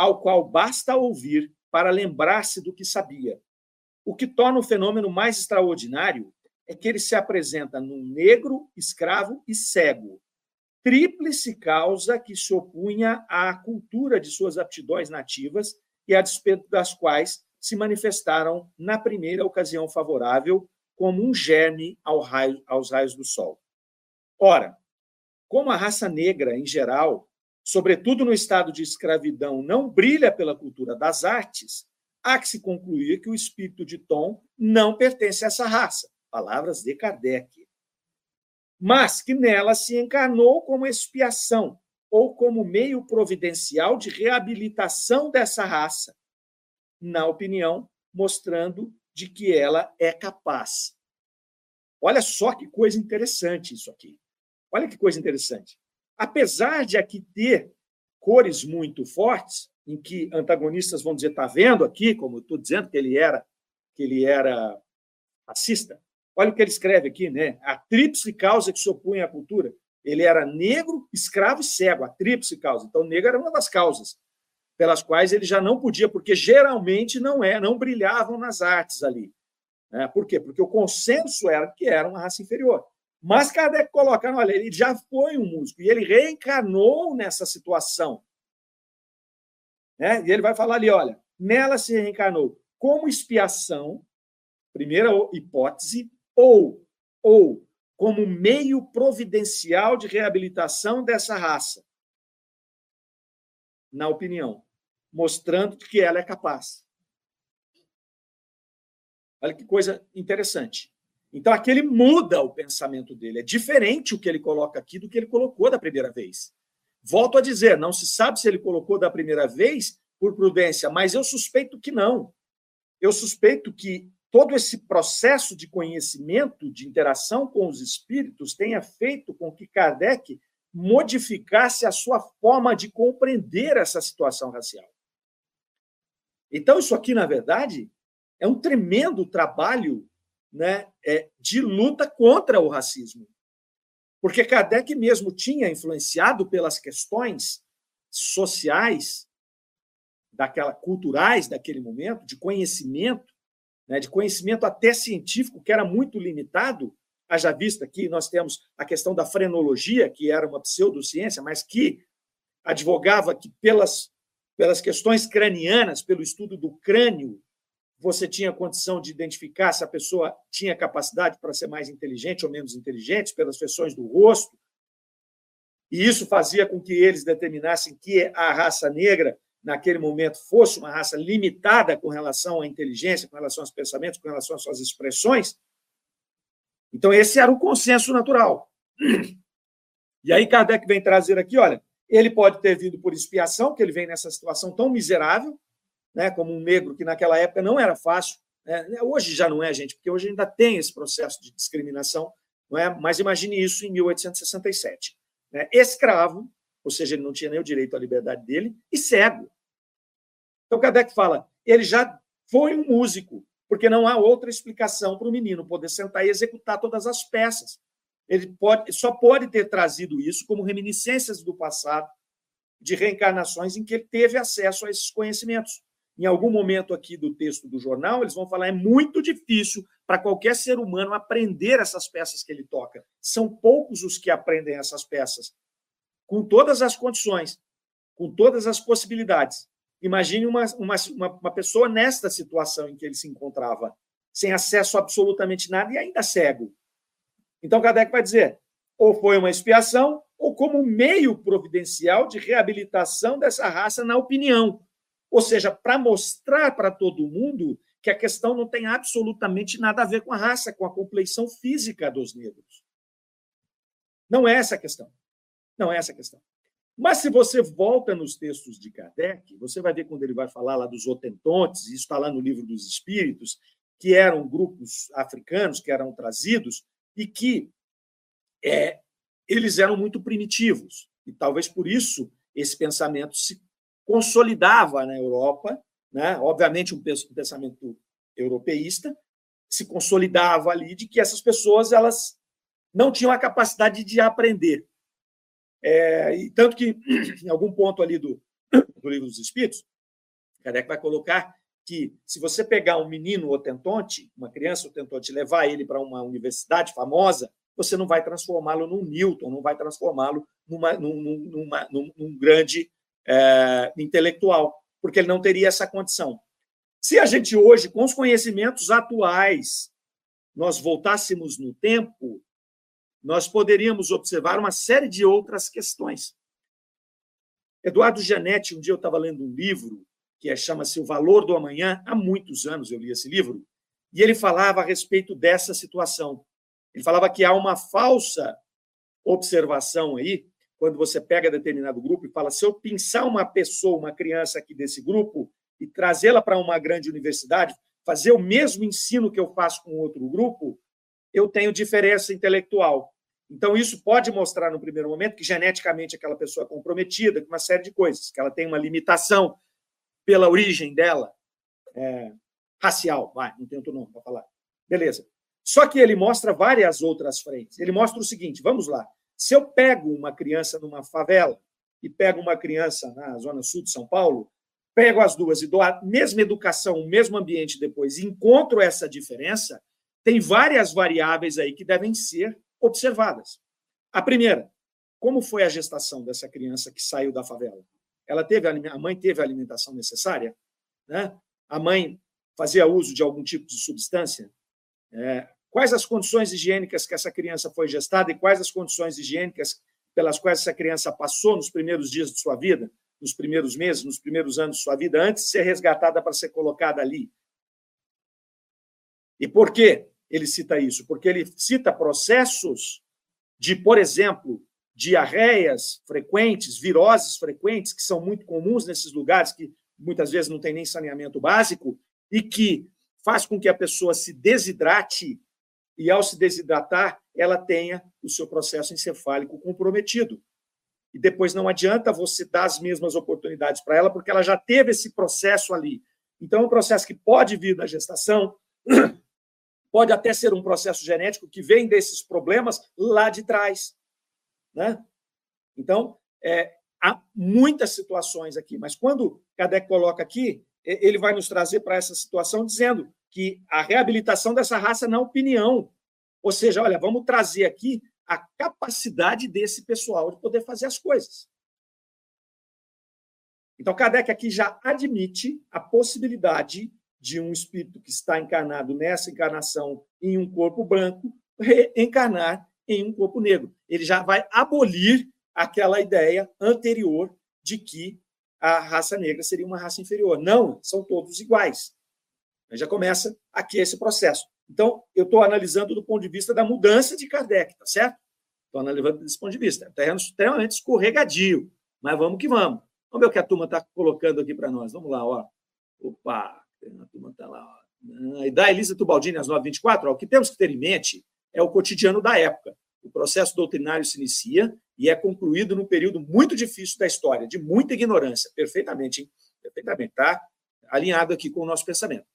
S2: ao qual basta ouvir para lembrar-se do que sabia, o que torna o fenômeno mais extraordinário é que ele se apresenta num negro, escravo e cego, tríplice causa que se opunha à cultura de suas aptidões nativas e a despeito das quais se manifestaram na primeira ocasião favorável como um germe ao raio, aos raios do sol. Ora, como a raça negra em geral, sobretudo no estado de escravidão, não brilha pela cultura das artes, há que se concluir que o espírito de Tom não pertence a essa raça. Palavras de Kardec. Mas que nela se encarnou como expiação ou como meio providencial de reabilitação dessa raça, na opinião, mostrando de que ela é capaz. Olha só que coisa interessante isso aqui. Olha que coisa interessante. Apesar de aqui ter cores muito fortes, em que antagonistas vão dizer, está vendo aqui, como eu estou dizendo que ele era, que ele era racista. Olha o que ele escreve aqui, né? A tríplice causa que se opunha à cultura. Ele era negro, escravo e cego, a tríplice causa. Então, negro era uma das causas pelas quais ele já não podia, porque geralmente não é, não brilhavam nas artes ali. Né? Por quê? Porque o consenso era que era uma raça inferior. Mas Kardec coloca, olha, ele já foi um músico e ele reencarnou nessa situação. Né? E ele vai falar ali: olha, nela se reencarnou como expiação, primeira hipótese, ou, ou como meio providencial de reabilitação dessa raça, na opinião, mostrando que ela é capaz. Olha que coisa interessante. Então, aqui ele muda o pensamento dele. É diferente o que ele coloca aqui do que ele colocou da primeira vez. Volto a dizer, não se sabe se ele colocou da primeira vez por prudência, mas eu suspeito que não. Eu suspeito que todo esse processo de conhecimento, de interação com os espíritos, tenha feito com que Kardec modificasse a sua forma de compreender essa situação racial. Então, isso aqui, na verdade, é um tremendo trabalho né, é, de luta contra o racismo. Porque Kardec mesmo tinha influenciado pelas questões sociais, daquela culturais daquele momento, de conhecimento, né, de conhecimento até científico, que era muito limitado. Haja vista que nós temos a questão da frenologia, que era uma pseudociência, mas que advogava que, pelas, pelas questões cranianas, pelo estudo do crânio, você tinha condição de identificar se a pessoa tinha capacidade para ser mais inteligente ou menos inteligente, pelas feições do rosto. E isso fazia com que eles determinassem que a raça negra, naquele momento, fosse uma raça limitada com relação à inteligência, com relação aos pensamentos, com relação às suas expressões. Então, esse era o consenso natural. E aí, Kardec vem trazer aqui: olha, ele pode ter vindo por expiação, que ele vem nessa situação tão miserável, né, como um negro que naquela época não era fácil. Né? Hoje já não é, gente, porque hoje ainda tem esse processo de discriminação, não é? mas imagine isso em 1867. Né? Escravo, ou seja, ele não tinha nem o direito à liberdade dele, e cego. Então, Kardec fala, ele já foi um músico, porque não há outra explicação para o menino poder sentar e executar todas as peças. Ele pode, só pode ter trazido isso como reminiscências do passado, de reencarnações em que ele teve acesso a esses conhecimentos. Em algum momento aqui do texto do jornal, eles vão falar é muito difícil para qualquer ser humano aprender essas peças que ele toca. São poucos os que aprendem essas peças, com todas as condições, com todas as possibilidades. Imagine uma, uma, uma pessoa nesta situação em que ele se encontrava, sem acesso a absolutamente nada e ainda cego. Então, Kardec vai dizer: ou foi uma expiação, ou como meio providencial de reabilitação dessa raça na opinião. Ou seja, para mostrar para todo mundo que a questão não tem absolutamente nada a ver com a raça, com a compleição física dos negros. Não é essa a questão. Não é essa a questão. Mas se você volta nos textos de Kardec, você vai ver quando ele vai falar lá dos otentontes, isso está lá no livro dos Espíritos, que eram grupos africanos que eram trazidos e que é, eles eram muito primitivos. E talvez por isso esse pensamento se consolidava na Europa, né? obviamente um pensamento europeísta, se consolidava ali de que essas pessoas elas não tinham a capacidade de aprender. É, e tanto que, em algum ponto ali do, do livro dos Espíritos, Kardec vai colocar que se você pegar um menino otentonte, uma criança otentonte, levar ele para uma universidade famosa, você não vai transformá-lo num Newton, não vai transformá-lo numa, num, numa, num, num grande é, intelectual, porque ele não teria essa condição. Se a gente hoje, com os conhecimentos atuais, nós voltássemos no tempo, nós poderíamos observar uma série de outras questões. Eduardo Janetti, um dia eu estava lendo um livro que é, chama-se O Valor do Amanhã, há muitos anos eu li esse livro, e ele falava a respeito dessa situação. Ele falava que há uma falsa observação aí, quando você pega determinado grupo e fala: se eu pensar uma pessoa, uma criança aqui desse grupo, e trazê-la para uma grande universidade, fazer o mesmo ensino que eu faço com outro grupo, eu tenho diferença intelectual. Então, isso pode mostrar, no primeiro momento, que geneticamente aquela pessoa é comprometida com uma série de coisas, que ela tem uma limitação pela origem dela, é, racial, vai, não tem outro nome para falar. Beleza. Só que ele mostra várias outras frentes. Ele mostra o seguinte: vamos lá. Se eu pego uma criança numa favela e pego uma criança na zona sul de São Paulo, pego as duas e dou a mesma educação, o mesmo ambiente depois, e encontro essa diferença, tem várias variáveis aí que devem ser observadas. A primeira, como foi a gestação dessa criança que saiu da favela? Ela teve a mãe teve a alimentação necessária, né? A mãe fazia uso de algum tipo de substância? É, quais as condições higiênicas que essa criança foi gestada e quais as condições higiênicas pelas quais essa criança passou nos primeiros dias de sua vida, nos primeiros meses, nos primeiros anos de sua vida, antes de ser resgatada para ser colocada ali? E por que ele cita isso? Porque ele cita processos de, por exemplo, diarreias frequentes, viroses frequentes, que são muito comuns nesses lugares, que muitas vezes não tem nem saneamento básico, e que faz com que a pessoa se desidrate e, ao se desidratar, ela tenha o seu processo encefálico comprometido. E depois não adianta você dar as mesmas oportunidades para ela, porque ela já teve esse processo ali. Então, é um processo que pode vir da gestação, pode até ser um processo genético que vem desses problemas lá de trás. Né? Então, é, há muitas situações aqui, mas quando Kardec coloca aqui, ele vai nos trazer para essa situação dizendo que a reabilitação dessa raça na opinião, ou seja, olha, vamos trazer aqui a capacidade desse pessoal de poder fazer as coisas. Então, Kardec aqui já admite a possibilidade de um espírito que está encarnado nessa encarnação em um corpo branco reencarnar em um corpo negro. Ele já vai abolir aquela ideia anterior de que a raça negra seria uma raça inferior. Não, são todos iguais. Já começa aqui esse processo. Então, eu estou analisando do ponto de vista da mudança de Kardec, tá certo? Estou analisando desse ponto de vista. É um terreno extremamente escorregadio, mas vamos que vamos. Vamos ver o que a turma está colocando aqui para nós. Vamos lá, ó. Opa, a turma está lá. Ó. E da Elisa Tubaldini, às 9h24, ó, o que temos que ter em mente é o cotidiano da época. O processo doutrinário se inicia e é concluído num período muito difícil da história, de muita ignorância. Perfeitamente, hein? Perfeitamente, tá? alinhado aqui com o nosso pensamento.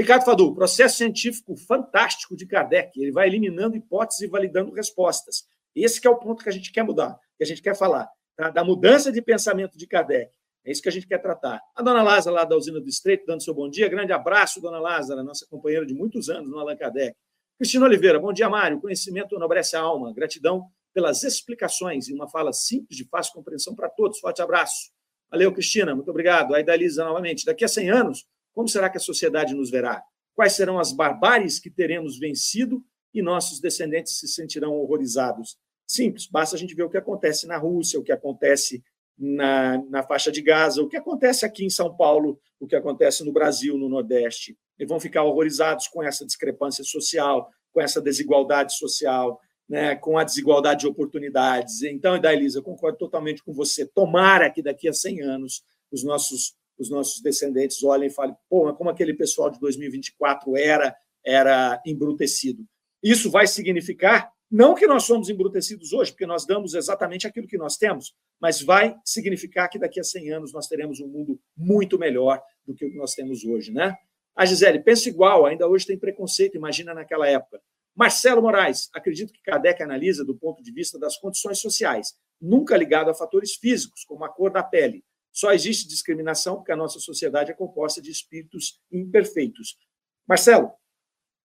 S2: Ricardo Fadu, processo científico fantástico de Kardec. Ele vai eliminando hipóteses e validando respostas. Esse é o ponto que a gente quer mudar, que a gente quer falar, tá? da mudança de pensamento de Kardec. É isso que a gente quer tratar. A dona Lázara, lá da usina do Estreito, dando seu bom dia. Grande abraço, dona Lázara, nossa companheira de muitos anos no Allan Kardec. Cristina Oliveira, bom dia, Mário. Conhecimento enobrece a alma. Gratidão pelas explicações e uma fala simples, de fácil compreensão para todos. Forte abraço. Valeu, Cristina. Muito obrigado. Aí da Elisa novamente. Daqui a 100 anos, como será que a sociedade nos verá? Quais serão as barbáries que teremos vencido e nossos descendentes se sentirão horrorizados? Simples, basta a gente ver o que acontece na Rússia, o que acontece na, na faixa de Gaza, o que acontece aqui em São Paulo, o que acontece no Brasil, no Nordeste. Eles vão ficar horrorizados com essa discrepância social, com essa desigualdade social, né, com a desigualdade de oportunidades. Então, Elisa, concordo totalmente com você. Tomara que daqui a 100 anos os nossos os nossos descendentes olhem e falem, pô, como aquele pessoal de 2024 era era embrutecido. Isso vai significar não que nós somos embrutecidos hoje, porque nós damos exatamente aquilo que nós temos, mas vai significar que daqui a 100 anos nós teremos um mundo muito melhor do que o que nós temos hoje, né? A Gisele, pensa igual, ainda hoje tem preconceito, imagina naquela época. Marcelo Moraes, acredito que Kardec analisa do ponto de vista das condições sociais, nunca ligado a fatores físicos, como a cor da pele. Só existe discriminação porque a nossa sociedade é composta de espíritos imperfeitos. Marcelo,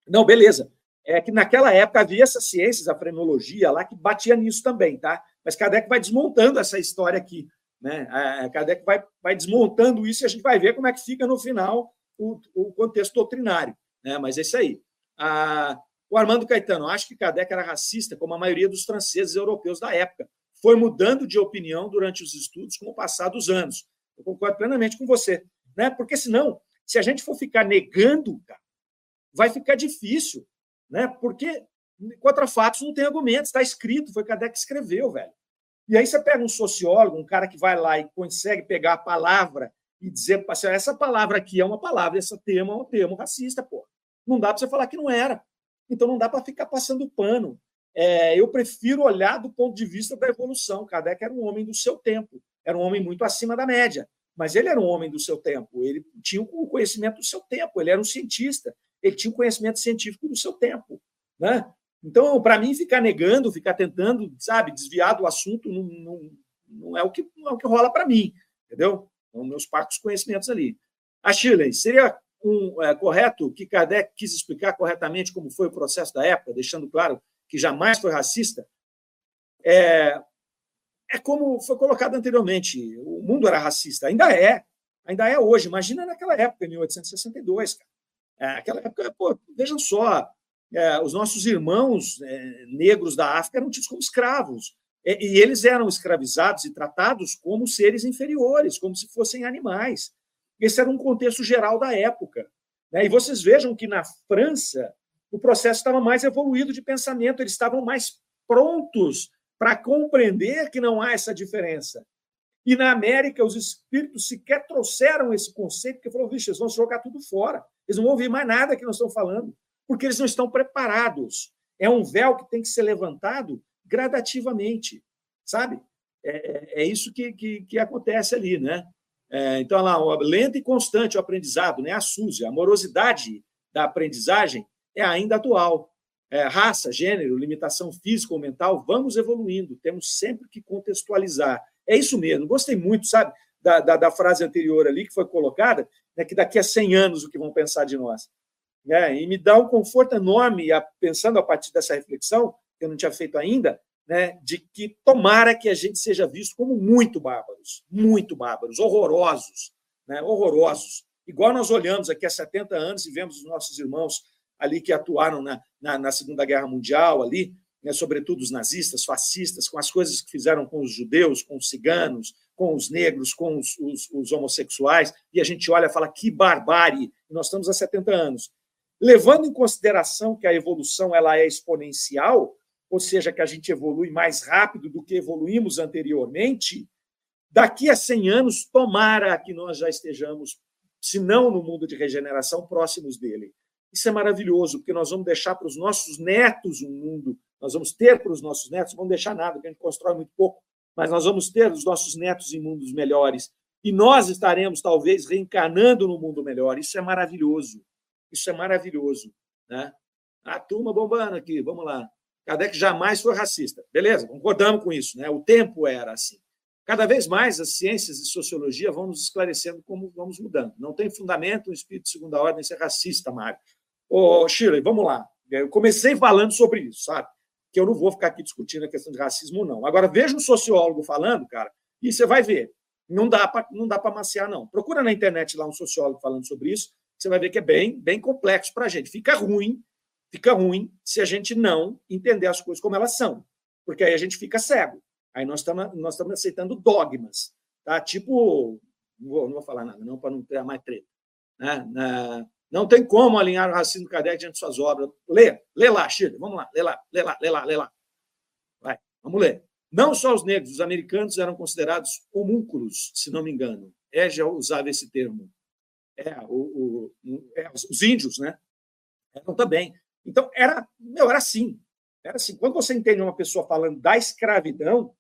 S2: não, beleza. É que naquela época havia essas ciências, a frenologia lá, que batia nisso também, tá? Mas Kardec vai desmontando essa história aqui. Né? Kardec vai, vai desmontando isso e a gente vai ver como é que fica no final o, o contexto doutrinário. Né? Mas é isso aí. Ah, o Armando Caetano, acho que Kardec era racista, como a maioria dos franceses europeus da época. Foi mudando de opinião durante os estudos com o passar dos anos. Eu concordo plenamente com você. Né? Porque senão, se a gente for ficar negando, cara, vai ficar difícil. Né? Porque contra fatos não tem argumentos, está escrito, foi Kardec que escreveu, velho. E aí você pega um sociólogo, um cara que vai lá e consegue pegar a palavra e dizer, assim, essa palavra aqui é uma palavra, esse termo é um termo racista, pô. Não dá para você falar que não era. Então não dá para ficar passando pano. É, eu prefiro olhar do ponto de vista da evolução. Kardec era um homem do seu tempo, era um homem muito acima da média, mas ele era um homem do seu tempo, ele tinha o conhecimento do seu tempo, ele era um cientista, ele tinha o conhecimento científico do seu tempo. Né? Então, para mim, ficar negando, ficar tentando, sabe, desviar do assunto não, não, não é, o que, não é o que rola para mim, entendeu? São meus parcos conhecimentos ali. A Shirley, seria um, é, correto que Kardec quis explicar corretamente como foi o processo da época, deixando claro que jamais foi racista? É, é como foi colocado anteriormente, o mundo era racista, ainda é, ainda é hoje. Imagina naquela época, em 1862, cara. É, aquela época, pô, vejam só, é, os nossos irmãos é, negros da África eram tidos como escravos. E, e eles eram escravizados e tratados como seres inferiores, como se fossem animais. Esse era um contexto geral da época. Né? E vocês vejam que na França o processo estava mais evoluído de pensamento, eles estavam mais prontos para compreender que não há essa diferença. E na América, os espíritos sequer trouxeram esse conceito, porque falou, vixe, eles vão jogar tudo fora. Eles não vão ouvir mais nada que nós estamos falando, porque eles não estão preparados. É um véu que tem que ser levantado gradativamente, sabe? É, é, é isso que, que, que, acontece ali, né? É, então, lá, o lento e constante o aprendizado, né? A SUSE, a morosidade da aprendizagem é ainda atual. É, raça, gênero, limitação física ou mental, vamos evoluindo, temos sempre que contextualizar. É isso mesmo, gostei muito, sabe, da, da, da frase anterior ali que foi colocada, né, que daqui a 100 anos o que vão pensar de nós. É, e me dá um conforto enorme, pensando a partir dessa reflexão, que eu não tinha feito ainda, né, de que tomara que a gente seja visto como muito bárbaros, muito bárbaros, horrorosos, né, horrorosos. Igual nós olhamos aqui há 70 anos e vemos os nossos irmãos ali que atuaram na, na, na Segunda Guerra Mundial, ali, né, sobretudo os nazistas, fascistas, com as coisas que fizeram com os judeus, com os ciganos, com os negros, com os, os, os homossexuais, e a gente olha e fala que barbárie, nós estamos há 70 anos. Levando em consideração que a evolução ela é exponencial, ou seja, que a gente evolui mais rápido do que evoluímos anteriormente, daqui a 100 anos, tomara que nós já estejamos, se não no mundo de regeneração, próximos dele. Isso é maravilhoso, porque nós vamos deixar para os nossos netos um mundo, nós vamos ter para os nossos netos, não vamos deixar nada, porque a gente constrói muito pouco, mas nós vamos ter os nossos netos em mundos melhores. e nós estaremos, talvez, reencarnando no mundo melhor. Isso é maravilhoso. Isso é maravilhoso. Né? A turma bombando aqui, vamos lá. Kardec jamais foi racista. Beleza, concordamos com isso. Né? O tempo era assim. Cada vez mais as ciências de sociologia vão nos esclarecendo como vamos mudando. Não tem fundamento o espírito de segunda ordem ser racista, Mário. Ô, Shirley, vamos lá. Eu comecei falando sobre isso, sabe? Que eu não vou ficar aqui discutindo a questão de racismo, não. Agora, veja um sociólogo falando, cara, e você vai ver. Não dá para não dá para maciar, não. Procura na internet lá um sociólogo falando sobre isso, você vai ver que é bem, bem complexo para a gente. Fica ruim, fica ruim se a gente não entender as coisas como elas são, porque aí a gente fica cego. Aí nós estamos nós estamos aceitando dogmas, tá? Tipo, não vou, não vou falar nada, não para não ter mais treta. Né? Não tem como alinhar o racismo Kardec diante de suas obras. Lê, lê lá, Chile, vamos lá, lê lá, lê lá, lê lá, lê lá. Vai, vamos ler. Não só os negros, os americanos eram considerados homúnculos, se não me engano. É, já usava esse termo. É, o, o, é, os índios, né? Eram também. Então, era, meu, era assim. Era assim. Quando você entende uma pessoa falando da escravidão,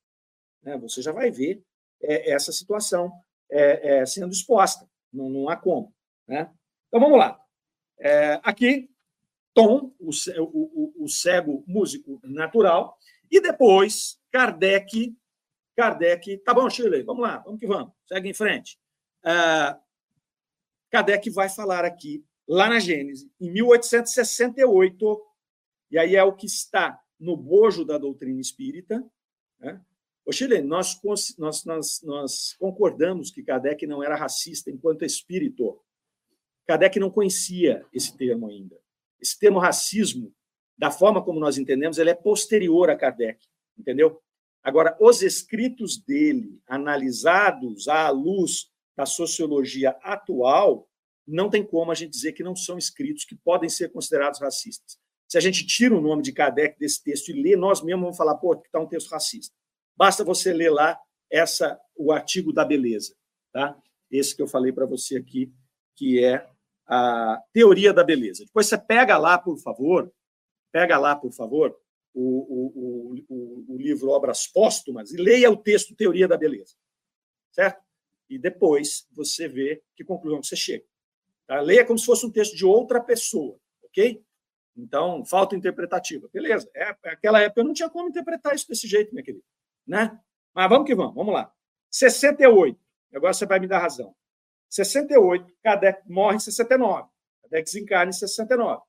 S2: né, você já vai ver é, essa situação é, é, sendo exposta. Não, não há como. Né? Então, vamos lá. É, aqui, Tom, o, o, o, cego músico natural, e depois Kardec. Kardec, tá bom, Shirley, vamos lá, vamos que vamos, segue em frente. É, Kardec vai falar aqui, lá na Gênese, em 1868, e aí é o que está no bojo da doutrina espírita. Né? Ô, Chile, nós, nós, nós, nós concordamos que Kardec não era racista enquanto espírito. Kardec não conhecia esse termo ainda. Esse termo racismo, da forma como nós entendemos, ele é posterior a Kardec, entendeu? Agora, os escritos dele, analisados à luz da sociologia atual, não tem como a gente dizer que não são escritos que podem ser considerados racistas. Se a gente tira o nome de Kardec desse texto e lê, nós mesmos vamos falar, pô, que está um texto racista. Basta você ler lá essa o artigo da beleza, tá? Esse que eu falei para você aqui, que é a teoria da beleza. Depois você pega lá, por favor, pega lá, por favor, o, o, o, o livro Obras Póstumas e leia o texto Teoria da Beleza, certo? E depois você vê que conclusão você chega. Tá? Leia como se fosse um texto de outra pessoa, ok? Então, falta interpretativa. Beleza. É, naquela época eu não tinha como interpretar isso desse jeito, minha querida. Né? Mas vamos que vamos, vamos lá. 68. Agora você vai me dar razão. 68, Kardec morre em 69. Kardec desencarna em 69.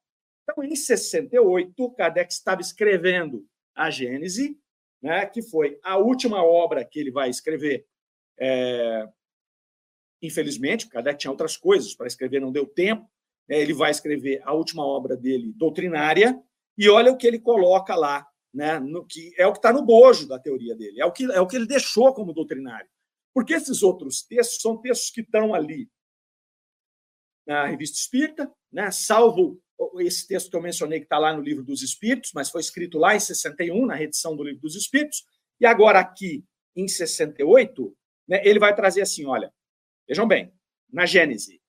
S2: Então, em 68, Kardec estava escrevendo a Gênese, né, que foi a última obra que ele vai escrever. É... Infelizmente, Kardec tinha outras coisas para escrever, não deu tempo. É, ele vai escrever a última obra dele, doutrinária, e olha o que ele coloca lá, né, no que é o que está no bojo da teoria dele, é o que é o que ele deixou como doutrinário. Porque esses outros textos são textos que estão ali na Revista Espírita, né? salvo esse texto que eu mencionei, que está lá no Livro dos Espíritos, mas foi escrito lá em 61, na redição do Livro dos Espíritos, e agora aqui em 68, né, ele vai trazer assim: olha, vejam bem, na Gênese,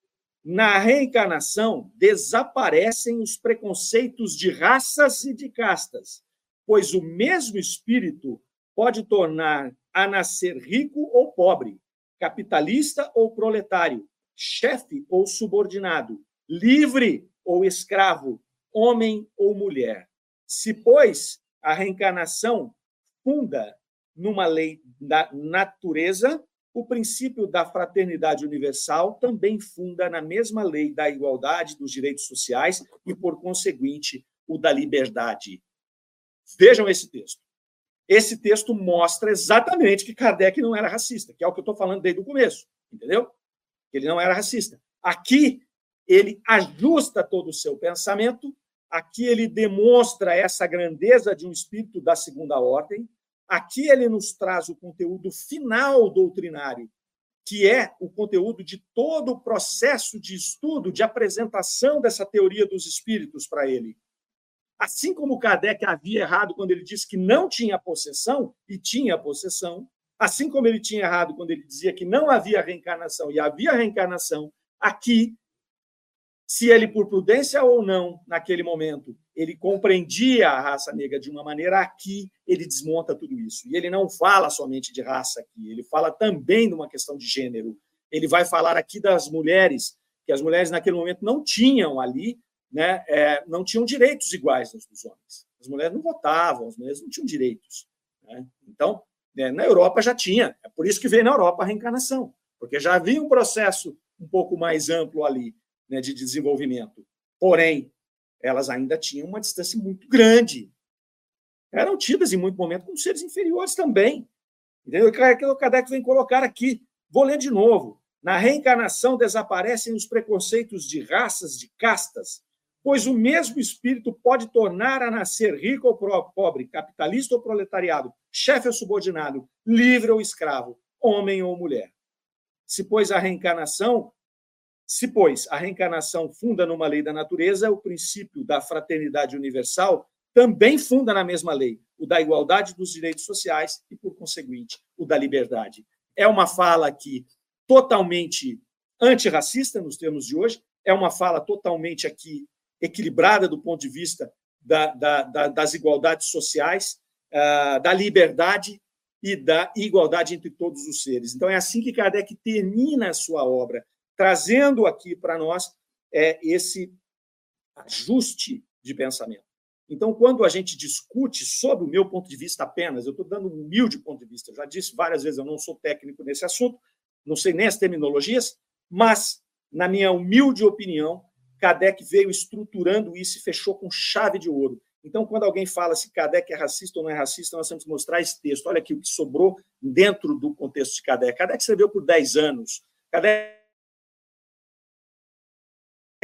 S2: na reencarnação desaparecem os preconceitos de raças e de castas, pois o mesmo espírito pode tornar a nascer rico ou pobre, capitalista ou proletário, chefe ou subordinado, livre ou escravo, homem ou mulher. Se, pois, a reencarnação funda numa lei da natureza, o princípio da fraternidade universal também funda na mesma lei da igualdade dos direitos sociais e, por conseguinte, o da liberdade. Vejam esse texto. Esse texto mostra exatamente que Kardec não era racista, que é o que eu estou falando desde o começo, entendeu? Ele não era racista. Aqui, ele ajusta todo o seu pensamento, aqui ele demonstra essa grandeza de um espírito da segunda ordem, aqui ele nos traz o conteúdo final doutrinário, que é o conteúdo de todo o processo de estudo, de apresentação dessa teoria dos espíritos para ele. Assim como Kardec havia errado quando ele disse que não tinha possessão, e tinha possessão, assim como ele tinha errado quando ele dizia que não havia reencarnação e havia reencarnação, aqui, se ele, por prudência ou não, naquele momento, ele compreendia a raça negra de uma maneira, aqui ele desmonta tudo isso. E ele não fala somente de raça aqui, ele fala também de uma questão de gênero. Ele vai falar aqui das mulheres, que as mulheres naquele momento não tinham ali, né, é, não tinham direitos iguais aos dos homens. As mulheres não votavam, as mulheres não tinham direitos. Né? Então, né, na Europa já tinha. É por isso que veio na Europa a reencarnação, porque já havia um processo um pouco mais amplo ali né, de desenvolvimento. Porém, elas ainda tinham uma distância muito grande. Eram tidas em muito momento como seres inferiores também. Entendeu? Que o Kardec vem colocar aqui. Vou ler de novo. Na reencarnação desaparecem os preconceitos de raças, de castas, pois o mesmo espírito pode tornar a nascer rico ou pobre, capitalista ou proletariado, chefe ou subordinado, livre ou escravo, homem ou mulher. Se, pois, a reencarnação se, pois, a reencarnação funda numa lei da natureza, o princípio da fraternidade universal também funda na mesma lei, o da igualdade dos direitos sociais e, por conseguinte, o da liberdade. É uma fala aqui totalmente antirracista, nos termos de hoje, é uma fala totalmente aqui equilibrada do ponto de vista da, da, da, das igualdades sociais, uh, da liberdade e da igualdade entre todos os seres. Então, é assim que Kardec termina a sua obra trazendo aqui para nós é, esse ajuste de pensamento. Então, quando a gente discute sobre o meu ponto de vista apenas, eu estou dando um humilde ponto de vista, já disse várias vezes, eu não sou técnico nesse assunto, não sei nem as terminologias, mas, na minha humilde opinião, Kardec veio estruturando isso e fechou com chave de ouro. Então, quando alguém fala se Kardec é racista ou não é racista, nós temos que mostrar esse texto. Olha aqui o que sobrou dentro do contexto de Kardec. Kardec escreveu por 10 anos. Kardec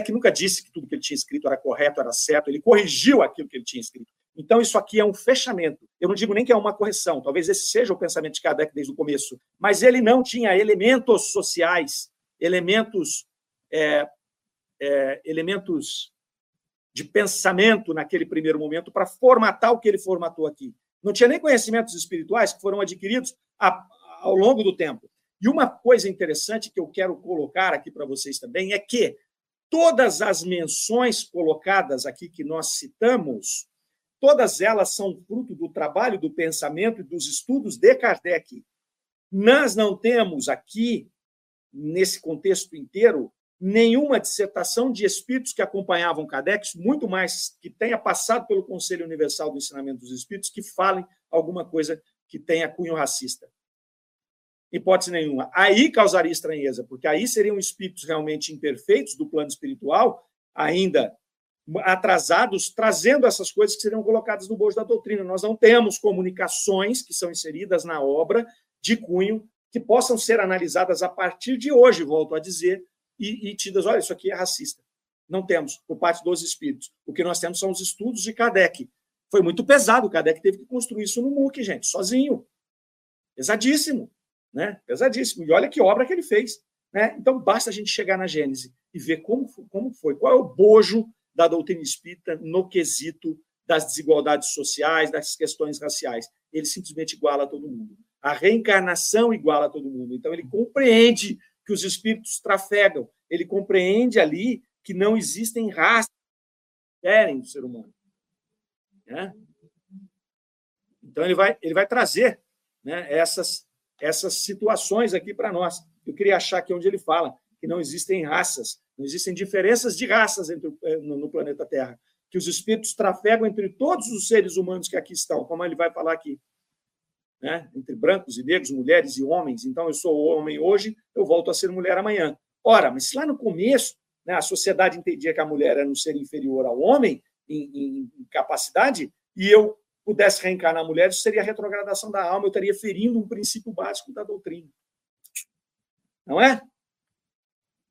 S2: que nunca disse que tudo que ele tinha escrito era correto, era certo, ele corrigiu aquilo que ele tinha escrito. Então, isso aqui é um fechamento. Eu não digo nem que é uma correção, talvez esse seja o pensamento de Kardec desde o começo, mas ele não tinha elementos sociais, elementos, é, é, elementos de pensamento naquele primeiro momento para formatar o que ele formatou aqui. Não tinha nem conhecimentos espirituais que foram adquiridos a, ao longo do tempo. E uma coisa interessante que eu quero colocar aqui para vocês também é que todas as menções colocadas aqui que nós citamos, todas elas são fruto do trabalho, do pensamento e dos estudos de Kardec. Nós não temos aqui, nesse contexto inteiro, nenhuma dissertação de espíritos que acompanhavam Kardec, muito mais que tenha passado pelo Conselho Universal do Ensinamento dos Espíritos, que falem alguma coisa que tenha cunho racista hipótese nenhuma. Aí causaria estranheza, porque aí seriam espíritos realmente imperfeitos do plano espiritual, ainda atrasados, trazendo essas coisas que seriam colocadas no bojo da doutrina. Nós não temos comunicações que são inseridas na obra de cunho que possam ser analisadas a partir de hoje, volto a dizer, e, e tidas, olha, isso aqui é racista. Não temos, por parte dos espíritos. O que nós temos são os estudos de Kardec. Foi muito pesado, Kardec teve que construir isso no MOOC, gente, sozinho. Pesadíssimo né? Pesadíssimo. E olha que obra que ele fez. Né? Então, basta a gente chegar na Gênese e ver como, como foi, qual é o bojo da doutrina espírita no quesito das desigualdades sociais, das questões raciais. Ele simplesmente iguala todo mundo. A reencarnação iguala todo mundo. Então, ele compreende que os espíritos trafegam, ele compreende ali que não existem raças que querem do ser humano. Né? Então, ele vai, ele vai trazer né, essas essas situações aqui para nós. Eu queria achar que onde ele fala que não existem raças, não existem diferenças de raças entre, eh, no planeta Terra, que os espíritos trafegam entre todos os seres humanos que aqui estão, como ele vai falar aqui. Né? Entre brancos e negros, mulheres e homens. Então, eu sou homem hoje, eu volto a ser mulher amanhã. Ora, mas lá no começo, né, a sociedade entendia que a mulher era um ser inferior ao homem em, em, em capacidade, e eu pudesse reencarnar mulher, isso seria a retrogradação da alma, eu estaria ferindo um princípio básico da doutrina. Não é?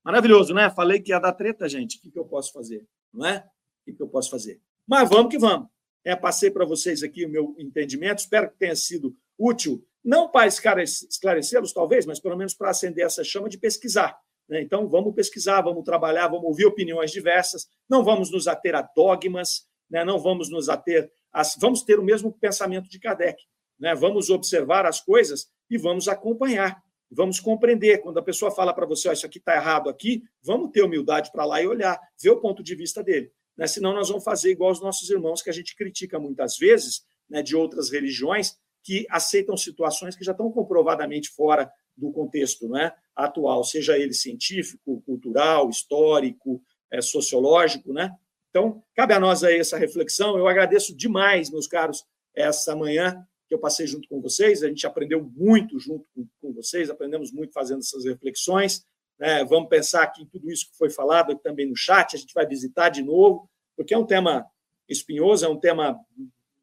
S2: Maravilhoso, né? Falei que ia dar treta, gente. O que, que eu posso fazer? Não é? O que, que eu posso fazer? Mas vamos que vamos. É, passei para vocês aqui o meu entendimento, espero que tenha sido útil, não para esclarecê-los, talvez, mas pelo menos para acender essa chama de pesquisar. Né? Então, vamos pesquisar, vamos trabalhar, vamos ouvir opiniões diversas, não vamos nos ater a dogmas, né? não vamos nos ater as, vamos ter o mesmo pensamento de Kardec. Né? Vamos observar as coisas e vamos acompanhar, vamos compreender. Quando a pessoa fala para você, oh, isso aqui está errado aqui, vamos ter humildade para lá e olhar, ver o ponto de vista dele. Né? Senão nós vamos fazer igual os nossos irmãos que a gente critica muitas vezes, né, de outras religiões, que aceitam situações que já estão comprovadamente fora do contexto, não é? atual, seja ele científico, cultural, histórico, é, sociológico, né? Então, cabe a nós aí essa reflexão. Eu agradeço demais, meus caros, essa manhã que eu passei junto com vocês. A gente aprendeu muito junto com, com vocês, aprendemos muito fazendo essas reflexões. Né? Vamos pensar aqui em tudo isso que foi falado também no chat. A gente vai visitar de novo, porque é um tema espinhoso, é um tema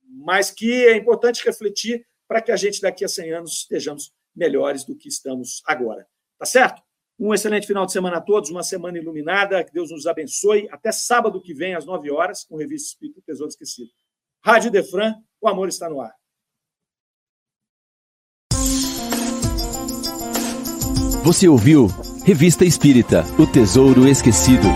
S2: mais que é importante refletir para que a gente daqui a 100 anos estejamos melhores do que estamos agora. Tá certo? Um excelente final de semana a todos, uma semana iluminada, que Deus nos abençoe. Até sábado que vem, às 9 horas, com Revista Espírito Tesouro Esquecido. Rádio Defran, o amor está no ar.
S1: Você ouviu Revista Espírita O Tesouro Esquecido.